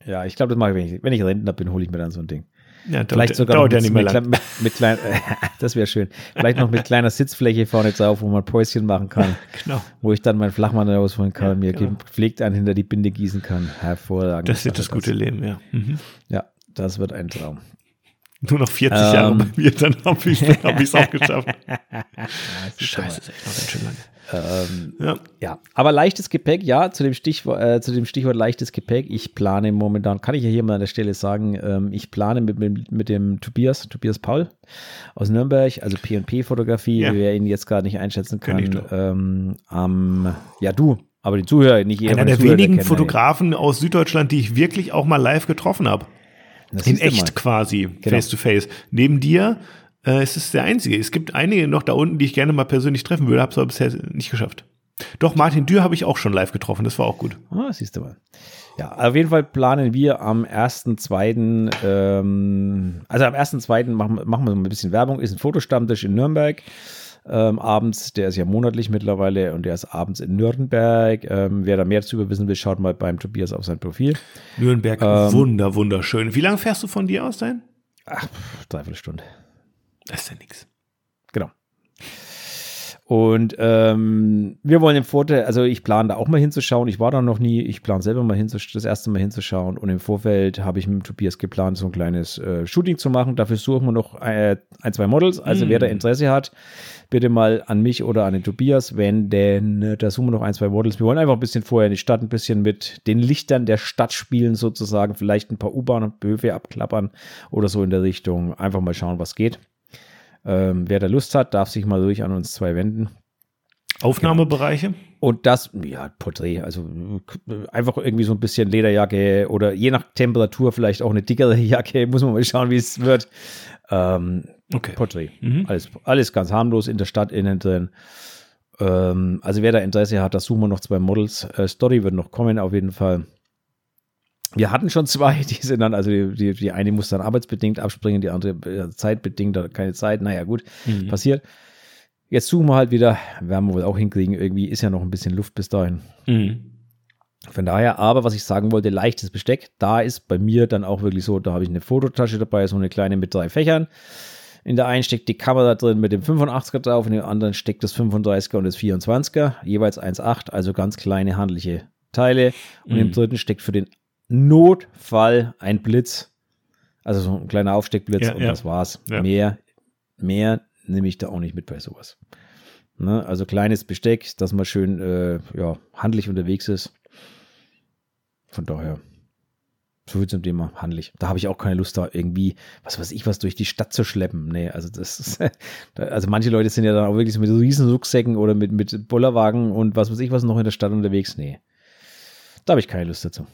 ja, ich glaube, das mache ich, wenn ich, wenn ich Rentner bin, hole ich mir dann so ein Ding. Ja dauert, Vielleicht sogar noch mit, mit, mit, mit klein, das wäre schön. Vielleicht noch mit kleiner Sitzfläche vorne drauf, wo man Päuschen machen kann, Genau. wo ich dann meinen Flachmann rausholen kann, Ja, mir genau. gepflegt einen hinter die Binde gießen kann. Hervorragend. Das wird das gute Leben, ja. Mhm. Ja, das wird ein Traum. Nur noch 40 Ähm. Jahre bei mir, dann habe ich es hab auch geschafft. Scheiße, ist echt noch ganz schön lange. Ähm, Ja. Ja, aber leichtes Gepäck, ja, zu dem, Stichwort, äh, zu dem Stichwort leichtes Gepäck. Ich plane momentan, kann ich ja hier mal an der Stelle sagen, ähm, ich plane mit, mit, mit dem Tobias, Tobias Paul aus Nürnberg, also P&P-Fotografie, Ja. wer ihn jetzt gerade nicht einschätzen kann. Ähm, am, ja, du, aber die Zuhörer, nicht jeder Einer der Zuhörern wenigen. Fotografen aus Süddeutschland, die ich wirklich auch mal live getroffen habe. Das In echt quasi, face to face. Neben dir äh, ist es der einzige. Es gibt einige noch da unten, die ich gerne mal persönlich treffen würde, habe es aber bisher nicht geschafft. Doch, Martin Dürr habe ich auch schon live getroffen, das war auch gut. Ah, siehst du mal. Ja, auf jeden Fall planen wir am 1.2., ähm, also am 1.2. machen, machen wir so ein bisschen Werbung, ist ein Fotostammtisch in Nürnberg. Ähm, abends, der ist ja monatlich mittlerweile und der ist abends in Nürnberg. Ähm, wer da mehr dazu wissen will, schaut mal beim Tobias auf sein Profil. Nürnberg, Ähm. wunder, wunderschön. Wie lange fährst du von dir aus dahin? Ach, dreiviertel Stunde. Das ist ja nix. Genau. Und ähm, wir wollen im Vorteil, also ich plane da auch mal hinzuschauen. Ich war da noch nie. Ich plane selber mal hinzuschauen, das erste Mal hinzuschauen. Und im Vorfeld habe ich mit Tobias geplant, so ein kleines äh, Shooting zu machen. Dafür suchen wir noch äh, ein, zwei Models. Also Mm. wer da Interesse hat, bitte mal an mich oder an den Tobias, wenn denn, äh, da suchen wir noch ein, zwei Models. Wir wollen einfach ein bisschen vorher die Stadt ein bisschen mit den Lichtern der Stadt spielen, sozusagen. Vielleicht ein paar U-Bahn-Böwe abklappern oder so in der Richtung. Einfach mal schauen, was geht. Ähm, wer da Lust hat, darf sich mal durch an uns zwei wenden. Aufnahmebereiche? Und das, ja, Porträt, also einfach irgendwie so ein bisschen Lederjacke oder je nach Temperatur vielleicht auch eine dickere Jacke, muss man mal schauen, wie es wird. Ähm, Okay. Porträt. Mhm. Alles, alles ganz harmlos in der Stadt innen drin. Ähm, also wer da Interesse hat, da suchen wir noch zwei Models. Äh, Story wird noch kommen, auf jeden Fall. Wir hatten schon zwei, die sind dann, also die, die, die eine muss dann arbeitsbedingt abspringen, die andere zeitbedingt, da keine Zeit, naja gut, Mhm. passiert. Jetzt suchen wir halt wieder, werden wir wohl auch hinkriegen, irgendwie ist ja noch ein bisschen Luft bis dahin. Mhm. Von daher, aber was ich sagen wollte, leichtes Besteck, da ist bei mir dann auch wirklich so, da habe ich eine Fototasche dabei, so eine kleine mit drei Fächern. In der einen steckt die Kamera drin mit dem 85er drauf, in der anderen steckt das 35er und das 24er, jeweils 1,8, also ganz kleine handliche Teile. Und im Mhm. dritten steckt für den Notfall ein Blitz, also so ein kleiner Aufsteckblitz Ja, und ja. das war's. Ja. Mehr, mehr nehme ich da auch nicht mit bei sowas. Ne? Also kleines Besteck, dass man schön äh, ja, handlich unterwegs ist. Von daher, so viel zum Thema handlich. Da habe ich auch keine Lust, da irgendwie, was weiß ich, was durch die Stadt zu schleppen. Nee, also das ist, also manche Leute sind ja dann auch wirklich so mit riesen Rucksäcken oder mit, mit Bollerwagen und was weiß ich, was noch in der Stadt unterwegs. Nee. Da habe ich keine Lust dazu.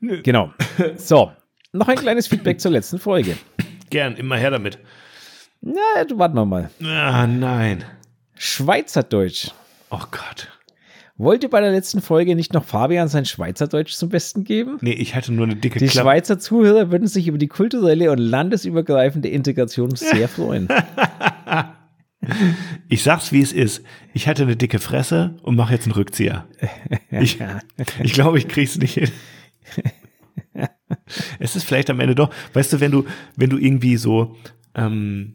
Nö. Genau. So, noch ein kleines Feedback zur letzten Folge. Gern, immer her damit. Na, du warten wir mal. Ah, nein. Schweizerdeutsch. Oh Gott. Wollte bei der letzten Folge nicht noch Fabian sein Schweizerdeutsch zum Besten geben? Nee, ich hatte nur eine dicke Die Klappe. Schweizer Zuhörer würden sich über die kulturelle und landesübergreifende Integration sehr freuen. Ich sag's, wie es ist. Ich hatte eine dicke Fresse und mache jetzt einen Rückzieher. Ich, ich glaube, ich krieg's nicht hin. Es ist vielleicht am Ende doch, weißt du, wenn du, wenn du irgendwie so, ähm,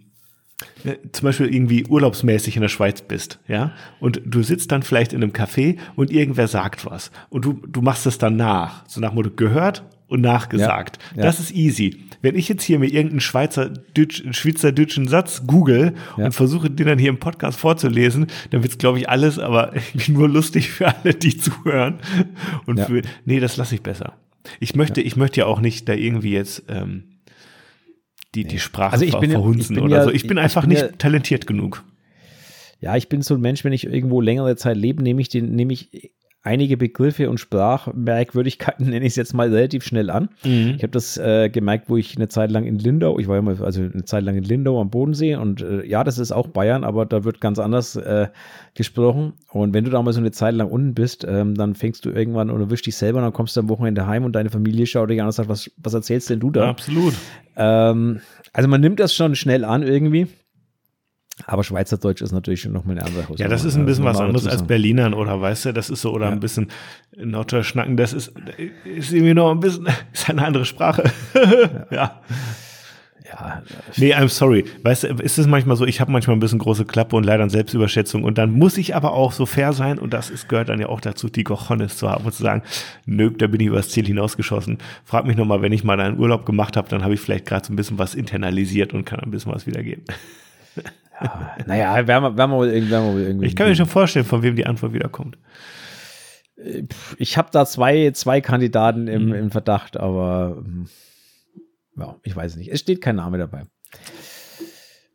ne, zum Beispiel irgendwie urlaubsmäßig in der Schweiz bist, ja, und du sitzt dann vielleicht in einem Café und irgendwer sagt was und du, du machst es dann nach, so nach Motto gehört und nachgesagt. Ja, ja. Das ist easy. Wenn ich jetzt hier mir irgendeinen Schweizer, Deutsch, schweizerdeutschen Satz google Ja. und versuche, den dann hier im Podcast vorzulesen, dann wird's glaube ich, alles, aber nur lustig für alle, die zuhören. Und für, nee, das lasse ich besser. Ich möchte, ich möchte ja auch nicht da irgendwie jetzt ähm, die, die Sprache Also ich bin ja- verhunzen ich bin oder ja- so. Ich bin ich einfach bin nicht ja- talentiert genug. Ja, ich bin so ein Mensch, wenn ich irgendwo längere Zeit lebe, nehme ich den, nehme ich einige Begriffe und Sprachmerkwürdigkeiten, nenne ich es jetzt mal relativ schnell an. Mhm. Ich habe das äh, gemerkt, wo ich eine Zeit lang in Lindau, ich war ja mal also eine Zeit lang in Lindau am Bodensee und äh, ja, das ist auch Bayern, aber da wird ganz anders äh, gesprochen. Und wenn du da mal so eine Zeit lang unten bist, ähm, dann fängst du irgendwann und erwischst dich selber, dann kommst du am Wochenende heim und deine Familie schaut dich an und sagt, was, was erzählst denn du da? absolut. Ähm, also man nimmt das schon schnell an irgendwie. Aber Schweizerdeutsch ist natürlich schon nochmal eine andere Sache. Ja, das ist ein bisschen was anderes als Berlinern oder weißt du, das ist so, oder ja. ein bisschen Norddeutsch schnacken, das ist, ist irgendwie noch ein bisschen, ist eine andere Sprache. ja. ja. Ja. Nee, I'm sorry. Weißt du, ist es manchmal so, ich habe manchmal ein bisschen große Klappe und leider eine Selbstüberschätzung und dann muss ich aber auch so fair sein und das ist, gehört dann ja auch dazu, die Gochonis zu haben und zu sagen, nö, da bin ich übers Ziel hinausgeschossen. Frag mich nochmal, wenn ich mal einen Urlaub gemacht habe, dann habe ich vielleicht gerade so ein bisschen was internalisiert und kann ein bisschen was wiedergeben. Ja, naja, werden wir, werden wir wohl irgendwie. Ich kann mir schon vorstellen, von wem die Antwort wiederkommt. Ich habe da zwei, zwei Kandidaten im, mhm. im Verdacht, aber hm, ja, ich weiß nicht. Es steht kein Name dabei.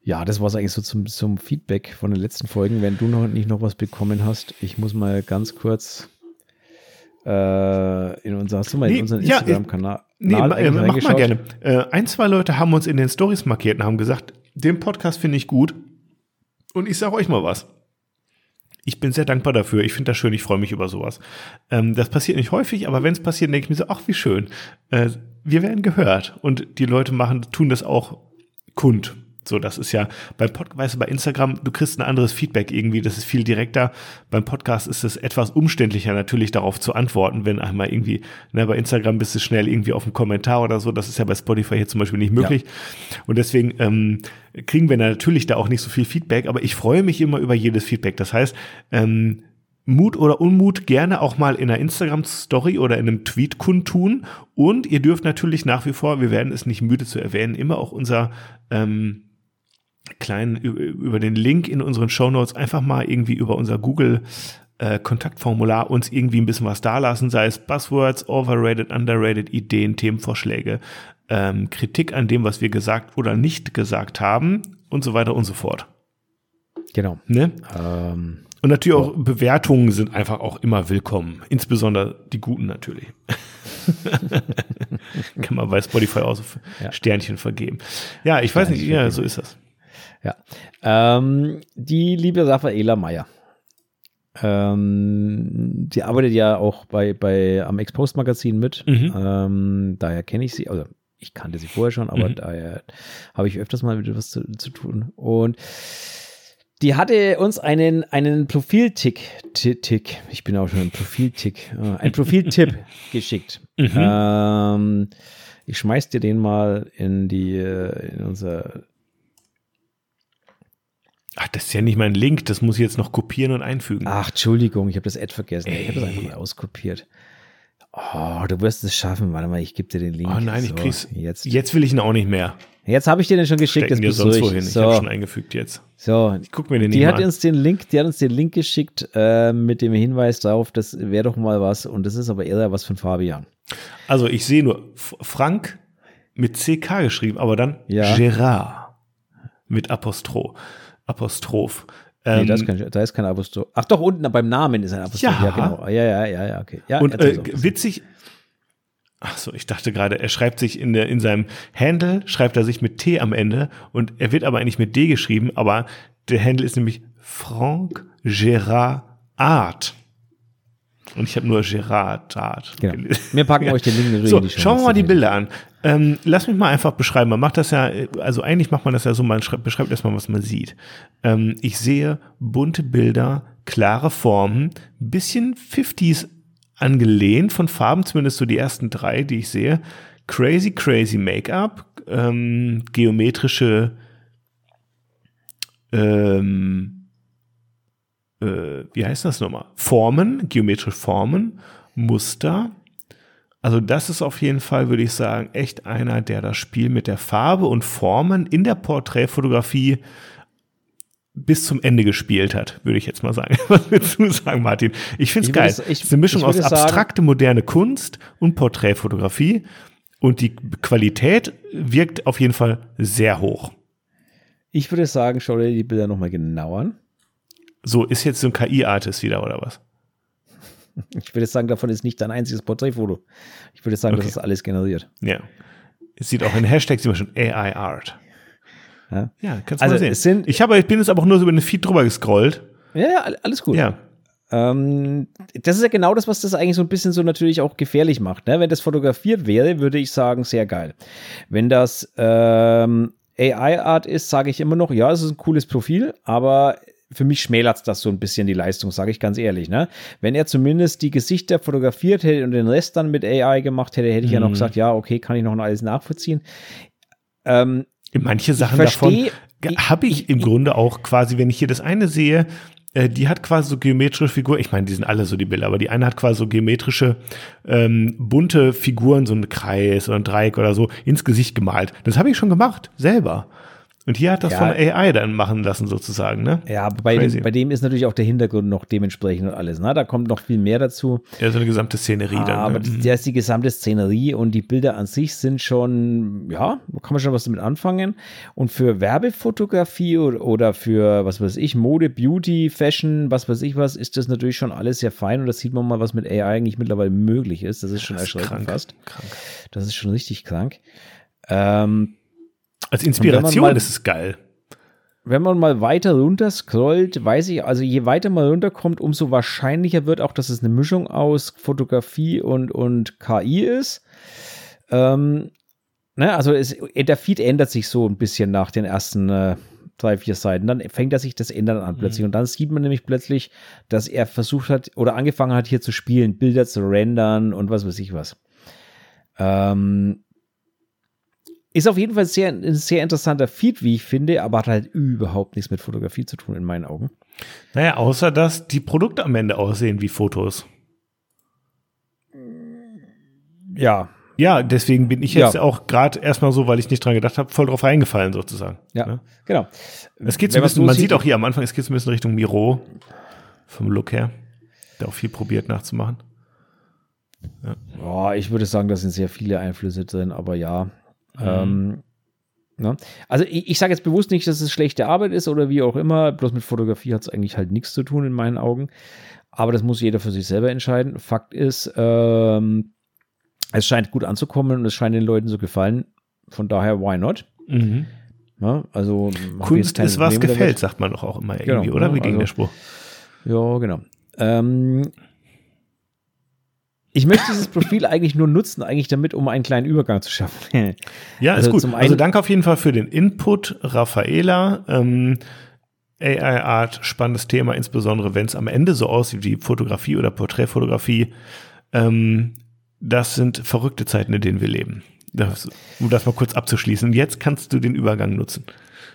Ja, das war es eigentlich so zum, zum Feedback von den letzten Folgen. Wenn du noch nicht noch was bekommen hast, ich muss mal ganz kurz äh, in unser, hast du mal in unseren ja, Instagram-Kanal. Nee, äh, mach mal gerne. Äh, ein, zwei Leute haben uns in den Stories markiert und haben gesagt, den Podcast finde ich gut. Und ich sage euch mal was. Ich bin sehr dankbar dafür. Ich finde das schön. Ich freue mich über sowas. Ähm, das passiert nicht häufig, aber wenn es passiert, denke ich mir so, ach, wie schön. Äh, wir werden gehört. Und die Leute machen, tun das auch kund. So, das ist ja beim Podcast, weißt du, bei Instagram, du kriegst ein anderes Feedback irgendwie, das ist viel direkter. Beim Podcast ist es etwas umständlicher, natürlich darauf zu antworten, wenn einmal irgendwie, ne, bei Instagram bist du schnell irgendwie auf einen Kommentar oder so. Das ist ja bei Spotify hier zum Beispiel nicht möglich. Ja. Und deswegen ähm, kriegen wir natürlich da auch nicht so viel Feedback, aber ich freue mich immer über jedes Feedback. Das heißt, ähm, Mut oder Unmut gerne auch mal in einer Instagram-Story oder in einem Tweet kundtun. Und ihr dürft natürlich nach wie vor, wir werden es nicht müde zu erwähnen, immer auch unser ähm, kleinen über den Link in unseren Show Notes einfach mal irgendwie über unser Google äh, Kontaktformular uns irgendwie ein bisschen was dalassen, sei es Buzzwords, overrated, underrated, Ideen, Themenvorschläge, ähm, Kritik an dem, was wir gesagt oder nicht gesagt haben und so weiter und so fort. Genau. Ne? Ähm, und natürlich auch Bewertungen sind einfach auch immer willkommen, insbesondere die guten natürlich. Kann man bei Spotify auch so ja. Sternchen vergeben. Ja, ich weiß nicht, ja, so ist das. Ja. Ähm, die liebe Raffaela Meyer. Ähm, die arbeitet ja auch bei, bei am Exposed Magazin mit. Mhm. Ähm, daher kenne ich sie, also ich kannte sie vorher schon, aber mhm. daher habe ich öfters mal mit was zu, zu tun. Und die hatte uns einen, einen Profiltick, Tick, ich bin auch schon ein Profiltick, äh, ein Profiltipp geschickt. Mhm. Ähm, ich schmeiß dir den mal in die, äh, in unser Ach, das ist ja nicht mein Link, das muss ich jetzt noch kopieren und einfügen. Ach, Entschuldigung, ich habe das Ad vergessen. Ey. Ich habe das einfach mal auskopiert. Oh, du wirst es schaffen. Warte mal, ich gebe dir den Link. Oh nein, so, ich krieg's. Jetzt. jetzt will ich ihn auch nicht mehr. Jetzt habe ich dir den schon geschickt. Stecken das sonst wohin. So. Ich habe schon eingefügt jetzt. So, ich guck mir den die hat an. uns den Link, die hat uns den Link geschickt äh, mit dem Hinweis darauf, das wäre doch mal was. Und das ist aber eher was von Fabian. Also ich sehe nur Frank mit CK geschrieben, aber dann ja. Gerard mit Apostro. Apostroph. Nee, da ist ähm, kein, da ist kein Apostroph. Ach doch, unten beim Namen ist ein Apostroph. Ja, ja genau. Ja, ja, ja, ja, okay. Ja, und äh, witzig, Ach so, ich dachte gerade, er schreibt sich in, der, in seinem Handle, schreibt er sich mit T am Ende und er wird aber eigentlich mit D geschrieben, aber der Handle ist nämlich Franck Gérard Art. Und ich habe nur Gerard Art. Genau. Wir packen ja. euch den Link natürlich so, in die Show. Schauen wir mal die Bilder an. Ähm, lass mich mal einfach beschreiben. Man macht das ja, also eigentlich macht man das ja so, man beschreibt erstmal, was man sieht. Ähm, ich sehe bunte Bilder, klare Formen, bisschen 50s angelehnt von Farben, zumindest so die ersten drei, die ich sehe. Crazy, crazy Make-up, ähm, geometrische ähm, äh, wie heißt das nochmal? Formen, geometrische Formen, Muster, also das ist auf jeden Fall, würde ich sagen, echt einer, der das Spiel mit der Farbe und Formen in der Porträtfotografie bis zum Ende gespielt hat, würde ich jetzt mal sagen. Was willst du sagen, Martin? Ich finde es geil. Es, ist eine Mischung aus abstrakte, moderne Kunst und Porträtfotografie. Und die Qualität wirkt auf jeden Fall sehr hoch. Ich würde sagen, schau dir die Bilder nochmal genauer an. So, ist jetzt so ein KI-Artist wieder, oder was? Ich würde sagen, davon ist nicht dein einziges Porträtfoto. Ich würde sagen, okay. das ist alles generiert. Ja. Es sieht auch in Hashtags immer schon AI Art. Ja, ja kannst du also mal sehen. ich, habe, ich bin jetzt aber auch nur so über den Feed drüber gescrollt. Ja, ja, alles gut. Ja. Ähm, das ist ja genau das, was das eigentlich so ein bisschen so natürlich auch gefährlich macht. Ne? Wenn das fotografiert wäre, würde ich sagen, sehr geil. Wenn das ähm, AI-Art ist, sage ich immer noch, ja, es ist ein cooles Profil, aber für mich schmälert das so ein bisschen die Leistung, sage ich ganz ehrlich. Ne? Wenn er zumindest die Gesichter fotografiert hätte und den Rest dann mit AI gemacht hätte, hätte ich mhm. ja noch mhm. gesagt, ja, okay, kann ich noch alles nachvollziehen. Ähm, Manche Sachen davon habe ich im Grunde auch quasi, wenn ich hier das eine sehe, äh, die hat quasi so geometrische Figuren. Ich meine, die sind alle so die Bilder, aber die eine hat quasi so geometrische, ähm, bunte Figuren, so ein Kreis oder ein Dreieck oder so, ins Gesicht gemalt. Das habe ich schon gemacht, selber. Und hier hat das ja. von AI dann machen lassen, sozusagen, ne? Ja, bei dem, bei dem ist natürlich auch der Hintergrund noch dementsprechend und alles, ne? Da kommt noch viel mehr dazu. Ja, so eine gesamte Szenerie ah, dann. Aber ne? der ist die gesamte Szenerie und die Bilder an sich sind schon, ja, kann man schon was damit anfangen. Und für Werbefotografie oder, für, was weiß ich, Mode, Beauty, Fashion, was weiß ich was, ist das natürlich schon alles sehr fein und das sieht man mal, was mit AI eigentlich mittlerweile möglich ist. Das ist schon das ist erschreckend krank, fast. Krank. Das ist schon richtig krank. Ähm, als Inspiration mal, ist es geil. Wenn man mal weiter runter scrollt, weiß ich, also je weiter man runterkommt, umso wahrscheinlicher wird auch, dass es eine Mischung aus Fotografie und, und KI ist. Ähm, ne, also es, der Feed ändert sich so ein bisschen nach den ersten äh, drei, vier Seiten. Dann fängt er sich das Ändern an plötzlich. Mhm. Und dann sieht man nämlich plötzlich, dass er versucht hat oder angefangen hat, hier zu spielen, Bilder zu rendern und was weiß ich was. Ähm, ist auf jeden Fall sehr, ein sehr interessanter Feed, wie ich finde, aber hat halt überhaupt nichts mit Fotografie zu tun, in meinen Augen. Naja, außer dass die Produkte am Ende aussehen wie Fotos. Ja. Ja, deswegen bin ich jetzt ja. auch gerade erstmal so, weil ich nicht dran gedacht habe, voll drauf eingefallen sozusagen. Ja, ne? genau. Es geht so ein bisschen, man sieht auch hier am Anfang, es geht so ein bisschen Richtung Miro vom Look her, der auch viel probiert nachzumachen. Ja. Oh, ich würde sagen, da sind sehr viele Einflüsse drin, aber ja, Mhm. Ähm, ne? Also ich, ich sage jetzt bewusst nicht, dass es schlechte Arbeit ist oder wie auch immer, bloß mit Fotografie hat es eigentlich halt nichts zu tun in meinen Augen. Aber das muss jeder für sich selber entscheiden. Fakt ist, ähm, es scheint gut anzukommen und es scheint den Leuten zu gefallen. Von daher, why not? Mhm. Ja, also Kunst ist, was Probleme gefällt, damit. sagt man doch auch immer irgendwie, genau, oder? Wie ging also, der Spruch? Ja, genau. Ähm, ich möchte dieses Profil eigentlich nur nutzen, eigentlich damit, um einen kleinen Übergang zu schaffen. ja, also ist gut. also danke auf jeden Fall für den Input, Raffaela. Ähm, AI Art, spannendes Thema, insbesondere wenn es am Ende so aussieht wie Fotografie oder Porträtfotografie. Ähm, das sind verrückte Zeiten, in denen wir leben. Das, um das mal kurz abzuschließen. Jetzt kannst du den Übergang nutzen.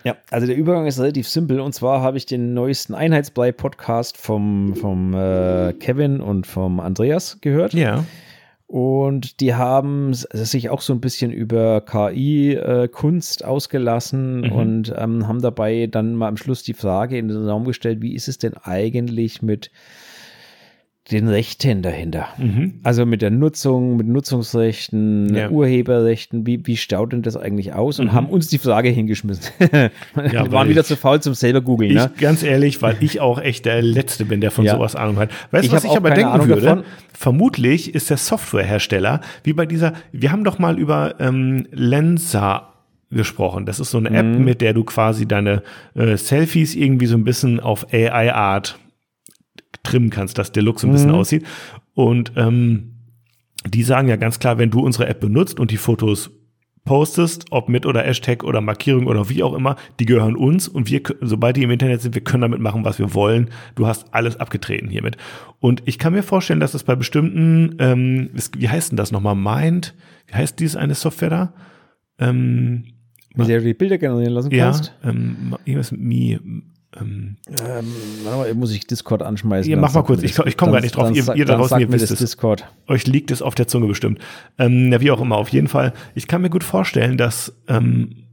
Ja, also der Übergang ist relativ simpel. Und zwar habe ich den neuesten Einheitsblei-Podcast vom, vom äh, Kevin und vom Andreas gehört. Ja. Und die haben sich auch so ein bisschen über KI-Kunst äh, ausgelassen mhm. und ähm, haben dabei dann mal am Schluss die Frage in den Raum gestellt, wie ist es denn eigentlich mit den Rechten dahinter. Mhm. Also mit der Nutzung, mit Nutzungsrechten, ja. Urheberrechten, wie, wie staut denn das eigentlich aus? Und mhm. haben uns die Frage hingeschmissen. ja, Wir waren wieder zu faul zum selber googeln. Ne? Ganz ehrlich, weil ich auch echt der Letzte bin, der von ja. sowas Ahnung hat. Weißt du, was ich aber denken Ahnung würde? Davon. Vermutlich ist der Softwarehersteller, wie bei dieser, wir haben doch mal über ähm, Lensa gesprochen. Das ist so eine App, mhm. mit der du quasi deine äh, Selfies irgendwie so ein bisschen auf AI-Art trimmen kannst, dass der Look so ein bisschen mhm. aussieht. Und ähm, die sagen ja ganz klar, wenn du unsere App benutzt und die Fotos postest, ob mit oder Hashtag oder Markierung oder wie auch immer, die gehören uns und wir, sobald die im Internet sind, wir können damit machen, was wir wollen. Du hast alles abgetreten hiermit. Und ich kann mir vorstellen, dass es bei bestimmten, ähm, wie heißt denn das nochmal, Mind, wie heißt dieses eine Software da? Ähm, mit der du die Bilder generieren lassen kannst? Ja, ähm, irgendwas mit Me, ähm, ähm, muss ich Discord anschmeißen. Ihr mach mal kurz, ich, ich komme gar nicht drauf. Dann, ihr, ihr da draußen, ihr wisst es. Discord. Euch liegt es auf der Zunge bestimmt. Ähm, ja, wie auch immer, auf jeden Fall. Ich kann mir gut vorstellen, dass ähm,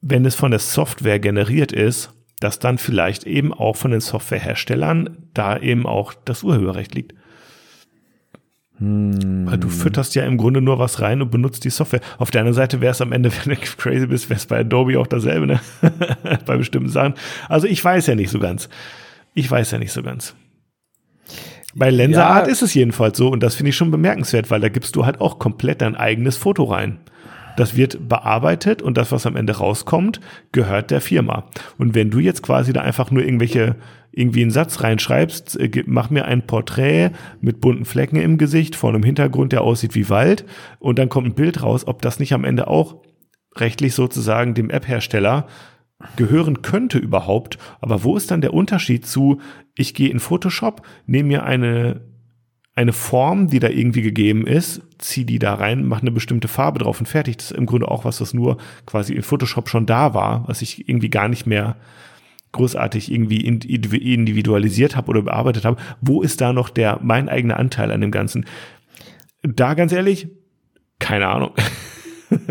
wenn es von der Software generiert ist, dass dann vielleicht eben auch von den Softwareherstellern da eben auch das Urheberrecht liegt. Hm. Weil du fütterst ja im Grunde nur was rein und benutzt die Software. Auf der anderen Seite wäre es am Ende, wenn du crazy bist, wäre es bei Adobe auch dasselbe, ne? bei bestimmten Sachen. Also ich weiß ja nicht so ganz. Ich weiß ja nicht so ganz. Bei Lenserart ja. ist es jedenfalls so und das finde ich schon bemerkenswert, weil da gibst du halt auch komplett dein eigenes Foto rein. Das wird bearbeitet und das, was am Ende rauskommt, gehört der Firma. Und wenn du jetzt quasi da einfach nur irgendwelche, irgendwie einen Satz reinschreibst, äh, mach mir ein Porträt mit bunten Flecken im Gesicht vor einem Hintergrund, der aussieht wie Wald und dann kommt ein Bild raus, ob das nicht am Ende auch rechtlich sozusagen dem App-Hersteller gehören könnte überhaupt. Aber wo ist dann der Unterschied zu, ich gehe in Photoshop, nehme mir eine eine Form, die da irgendwie gegeben ist, zieh die da rein, mach eine bestimmte Farbe drauf und fertig. Das ist im Grunde auch was, was nur quasi in Photoshop schon da war, was ich irgendwie gar nicht mehr großartig irgendwie individualisiert habe oder bearbeitet habe. Wo ist da noch der mein eigener Anteil an dem Ganzen? Da ganz ehrlich, keine Ahnung.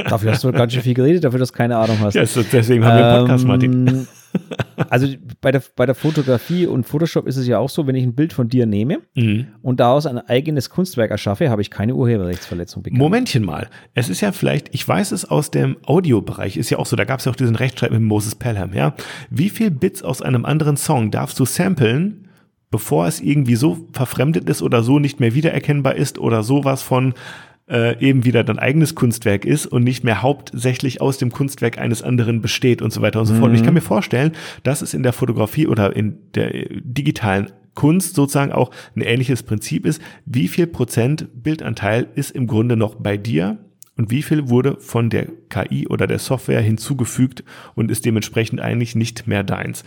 Dafür hast du ganz schön viel geredet, dafür, dass du keine Ahnung hast. Ja, deswegen haben wir einen Podcast, ähm, Martin. Also bei der, bei der Fotografie und Photoshop ist es ja auch so, wenn ich ein Bild von dir nehme mhm. und daraus ein eigenes Kunstwerk erschaffe, habe ich keine Urheberrechtsverletzung begangen. Momentchen mal. Es ist ja vielleicht, ich weiß es aus dem Audiobereich, ist ja auch so, da gab es ja auch diesen Rechtsstreit mit Moses Pelham, ja. Wie viel Bits aus einem anderen Song darfst du samplen, bevor es irgendwie so verfremdet ist oder so nicht mehr wiedererkennbar ist oder sowas von äh, eben wieder dein eigenes Kunstwerk ist und nicht mehr hauptsächlich aus dem Kunstwerk eines anderen besteht und so weiter und so mhm. fort. Und ich kann mir vorstellen, dass es in der Fotografie oder in der digitalen Kunst sozusagen auch ein ähnliches Prinzip ist. Wie viel Prozent Bildanteil ist im Grunde noch bei dir und wie viel wurde von der KI oder der Software hinzugefügt und ist dementsprechend eigentlich nicht mehr deins?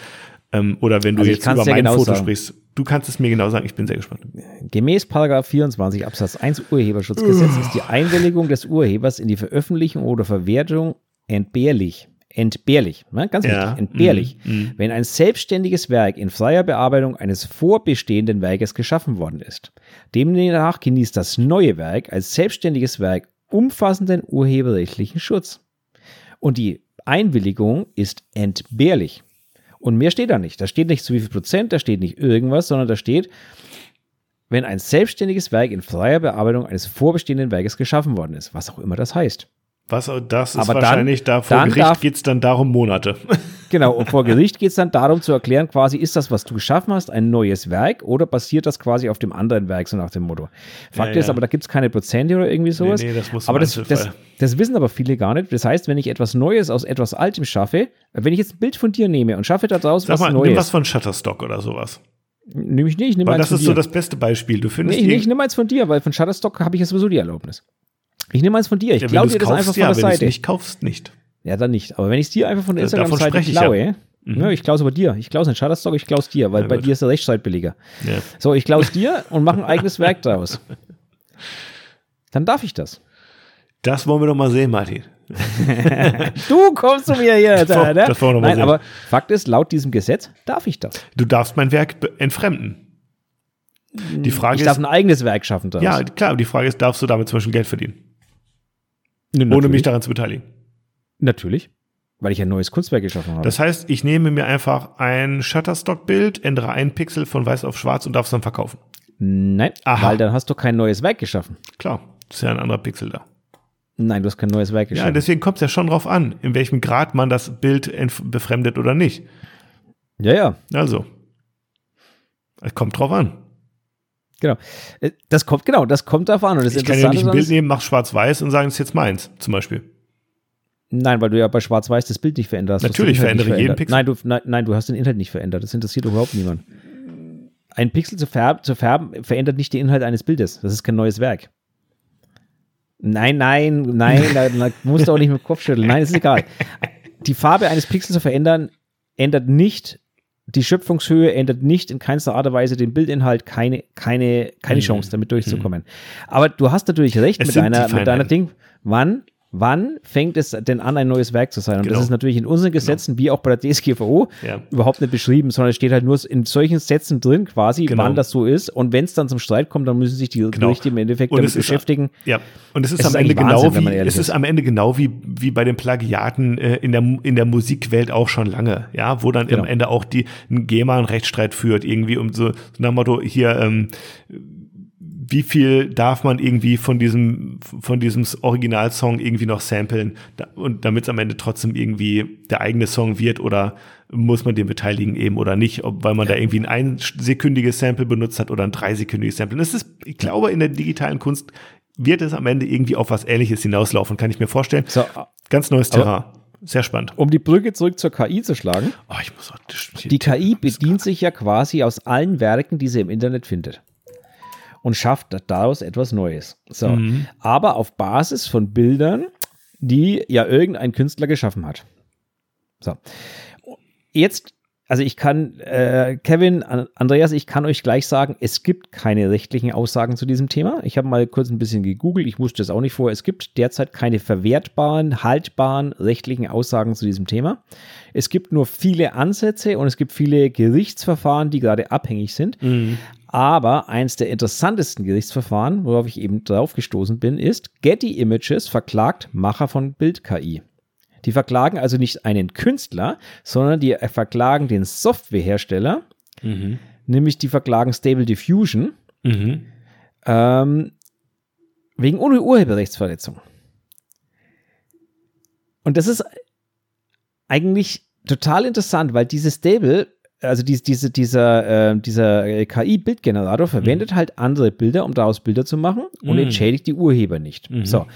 Ähm, oder wenn du also jetzt über mein genau Foto sagen. sprichst, du kannst es mir genau sagen, ich bin sehr gespannt. Gemäß Paragraph 24 Absatz 1 Urheberschutzgesetz ist die Einwilligung des Urhebers in die Veröffentlichung oder Verwertung entbehrlich. Entbehrlich, ne? ganz wichtig, ja. entbehrlich, mm, mm. wenn ein selbstständiges Werk in freier Bearbeitung eines vorbestehenden Werkes geschaffen worden ist. Demnach genießt das neue Werk als selbstständiges Werk umfassenden urheberrechtlichen Schutz. Und die Einwilligung ist entbehrlich. Und mehr steht da nicht. Da steht nicht zu wie viel Prozent, da steht nicht irgendwas, sondern da steht, wenn ein selbstständiges Werk in freier Bearbeitung eines vorbestehenden Werkes geschaffen worden ist, was auch immer das heißt. Was, das ist Aber wahrscheinlich dann, da vor Gericht geht es dann darum Monate. Genau, und vor Gericht geht es dann darum zu erklären, quasi, ist das, was du geschaffen hast, ein neues Werk oder basiert das quasi auf dem anderen Werk, so nach dem Motto. Fakt ja, ist, ja. aber da gibt es keine Prozente oder irgendwie sowas. Nee, nee, das muss aber das, das, das, wissen aber viele gar nicht. Das heißt, wenn ich etwas Neues aus etwas Altem schaffe, wenn ich jetzt ein Bild von dir nehme und schaffe daraus Sag was mal, Neues. Nimm was von Shutterstock oder sowas. Nehme ich nicht, ich nehme Weil das ist so das beste Beispiel. Du findest nee, ich, ich nehme eins von dir, weil von Shutterstock habe ich ja sowieso die Erlaubnis. Ich nehme eins von dir. Ich ja, klaue dir das einfach von ja, der Seite. Wenn du nicht kaufst, nicht. Ja, dann nicht. Aber wenn ich es dir einfach von der Instagram-Seite klaue, ja. Mhm. Ja, ich klaue es aber dir. Ich klaue es in Shutterstock, ich klaue es dir, weil ja, bei dir ist der Rechtszeitbilliger. Ja. So, ich klaue es dir und mache ein eigenes Werk daraus. Dann darf ich das. Das wollen wir doch mal sehen, Martin. du kommst zu mir hier. Das, ne? das wollen wir Nein, sehen. aber Fakt ist, laut diesem Gesetz darf ich das. Du darfst mein Werk entfremden. Die Frage ich ist, darf ein eigenes Werk schaffen. Daraus. Ja, klar, die Frage ist, darfst du damit zum Beispiel Geld verdienen? Ohne mich daran zu beteiligen. Natürlich. Weil ich ein neues Kunstwerk geschaffen habe. Das heißt, ich nehme mir einfach ein Shutterstock-Bild, ändere einen Pixel von weiß auf schwarz und darf es dann verkaufen. Nein, Aha. weil dann hast du kein neues Werk geschaffen. Klar, ist ja ein anderer Pixel da. Nein, du hast kein neues Werk geschaffen. Ja, deswegen kommt es ja schon drauf an, in welchem Grad man das Bild befremdet oder nicht. Ja, ja. Also, es kommt drauf an. Genau. Äh, das kommt, genau, das kommt drauf an. Und das ich kann ja nicht ein Bild nehmen, mach schwarz-weiß und sagen, es ist jetzt meins, zum Beispiel. Nein, weil du ja bei Schwarz-Weiß das Bild nicht verändert hast. Natürlich verändere jeden Pixel. Nein du, nein, nein, du hast den Inhalt nicht verändert. Das interessiert überhaupt niemand. Ein Pixel zu, färben, zu färben verändert nicht den Inhalt eines Bildes. Das ist kein neues Werk. Nein, nein, nein, da, da musst du auch nicht mit dem Kopf schütteln. Nein, ist egal. Die Farbe eines Pixels zu verändern, ändert nicht die Schöpfungshöhe, ändert nicht in keinster Art und Weise den Bildinhalt, keine, keine, keine. Chance, damit durchzukommen. Mhm. Aber du hast natürlich recht es mit deiner, mit deiner Ding. Wann wann fängt es denn an, ein neues Werk zu sein? Und genau. das ist natürlich in unseren genau. Gesetzen, genau. wie auch bei der DSGVO, ja. überhaupt nicht beschrieben, sondern es steht halt nur in solchen Sätzen drin, quasi, genau. wann das so ist. Und wenn es dann zum Streit kommt, dann müssen sich die genau. Gerichte im Endeffekt und damit beschäftigen. Ja, und es ist es am ist Ende genau Wahnsinn, wie, es ist am Ende genau wie, wie bei den Plagiaten äh, in, der, in der Musikwelt auch schon lange, ja, wo dann am genau. Ende auch die ein GEMA einen Rechtsstreit führt, irgendwie um so, so nach dem Motto, hier, ähm, wie viel darf man irgendwie von diesem, von diesem Originalsong irgendwie noch samplen und damit es am Ende trotzdem irgendwie der eigene Song wird oder muss man den beteiligen eben oder nicht, ob, weil man ja. da irgendwie ein einsekündiges Sample benutzt hat oder ein dreisekündiges Sample. Das ist, ich glaube, in der digitalen Kunst wird es am Ende irgendwie auf was Ähnliches hinauslaufen, kann ich mir vorstellen. So, Ganz neues Terrain. Sehr spannend. Um die Brücke zurück zur KI zu schlagen. Oh, auch, die KI bedient sich ja quasi aus allen Werken, die sie im Internet findet. Und schafft daraus etwas Neues. So. Mhm. Aber auf Basis von Bildern, die ja irgendein Künstler geschaffen hat. So. Jetzt also ich kann, äh, Kevin, Andreas, ich kann euch gleich sagen, es gibt keine rechtlichen Aussagen zu diesem Thema. Ich habe mal kurz ein bisschen gegoogelt, ich wusste es auch nicht vorher. Es gibt derzeit keine verwertbaren, haltbaren rechtlichen Aussagen zu diesem Thema. Es gibt nur viele Ansätze und es gibt viele Gerichtsverfahren, die gerade abhängig sind. Mhm. Aber eins der interessantesten Gerichtsverfahren, worauf ich eben drauf gestoßen bin, ist, Getty Images verklagt Macher von Bild-KI. Die verklagen also nicht einen Künstler, sondern die verklagen den Softwarehersteller, mhm. nämlich die verklagen Stable Diffusion mhm. ähm, wegen ohne Urheberrechtsverletzung. Und das ist eigentlich total interessant, weil dieses Stable also diese, diese, dieser, äh, dieser KI-Bildgenerator verwendet mhm. halt andere Bilder, um daraus Bilder zu machen und mhm. entschädigt die Urheber nicht. Mhm. So.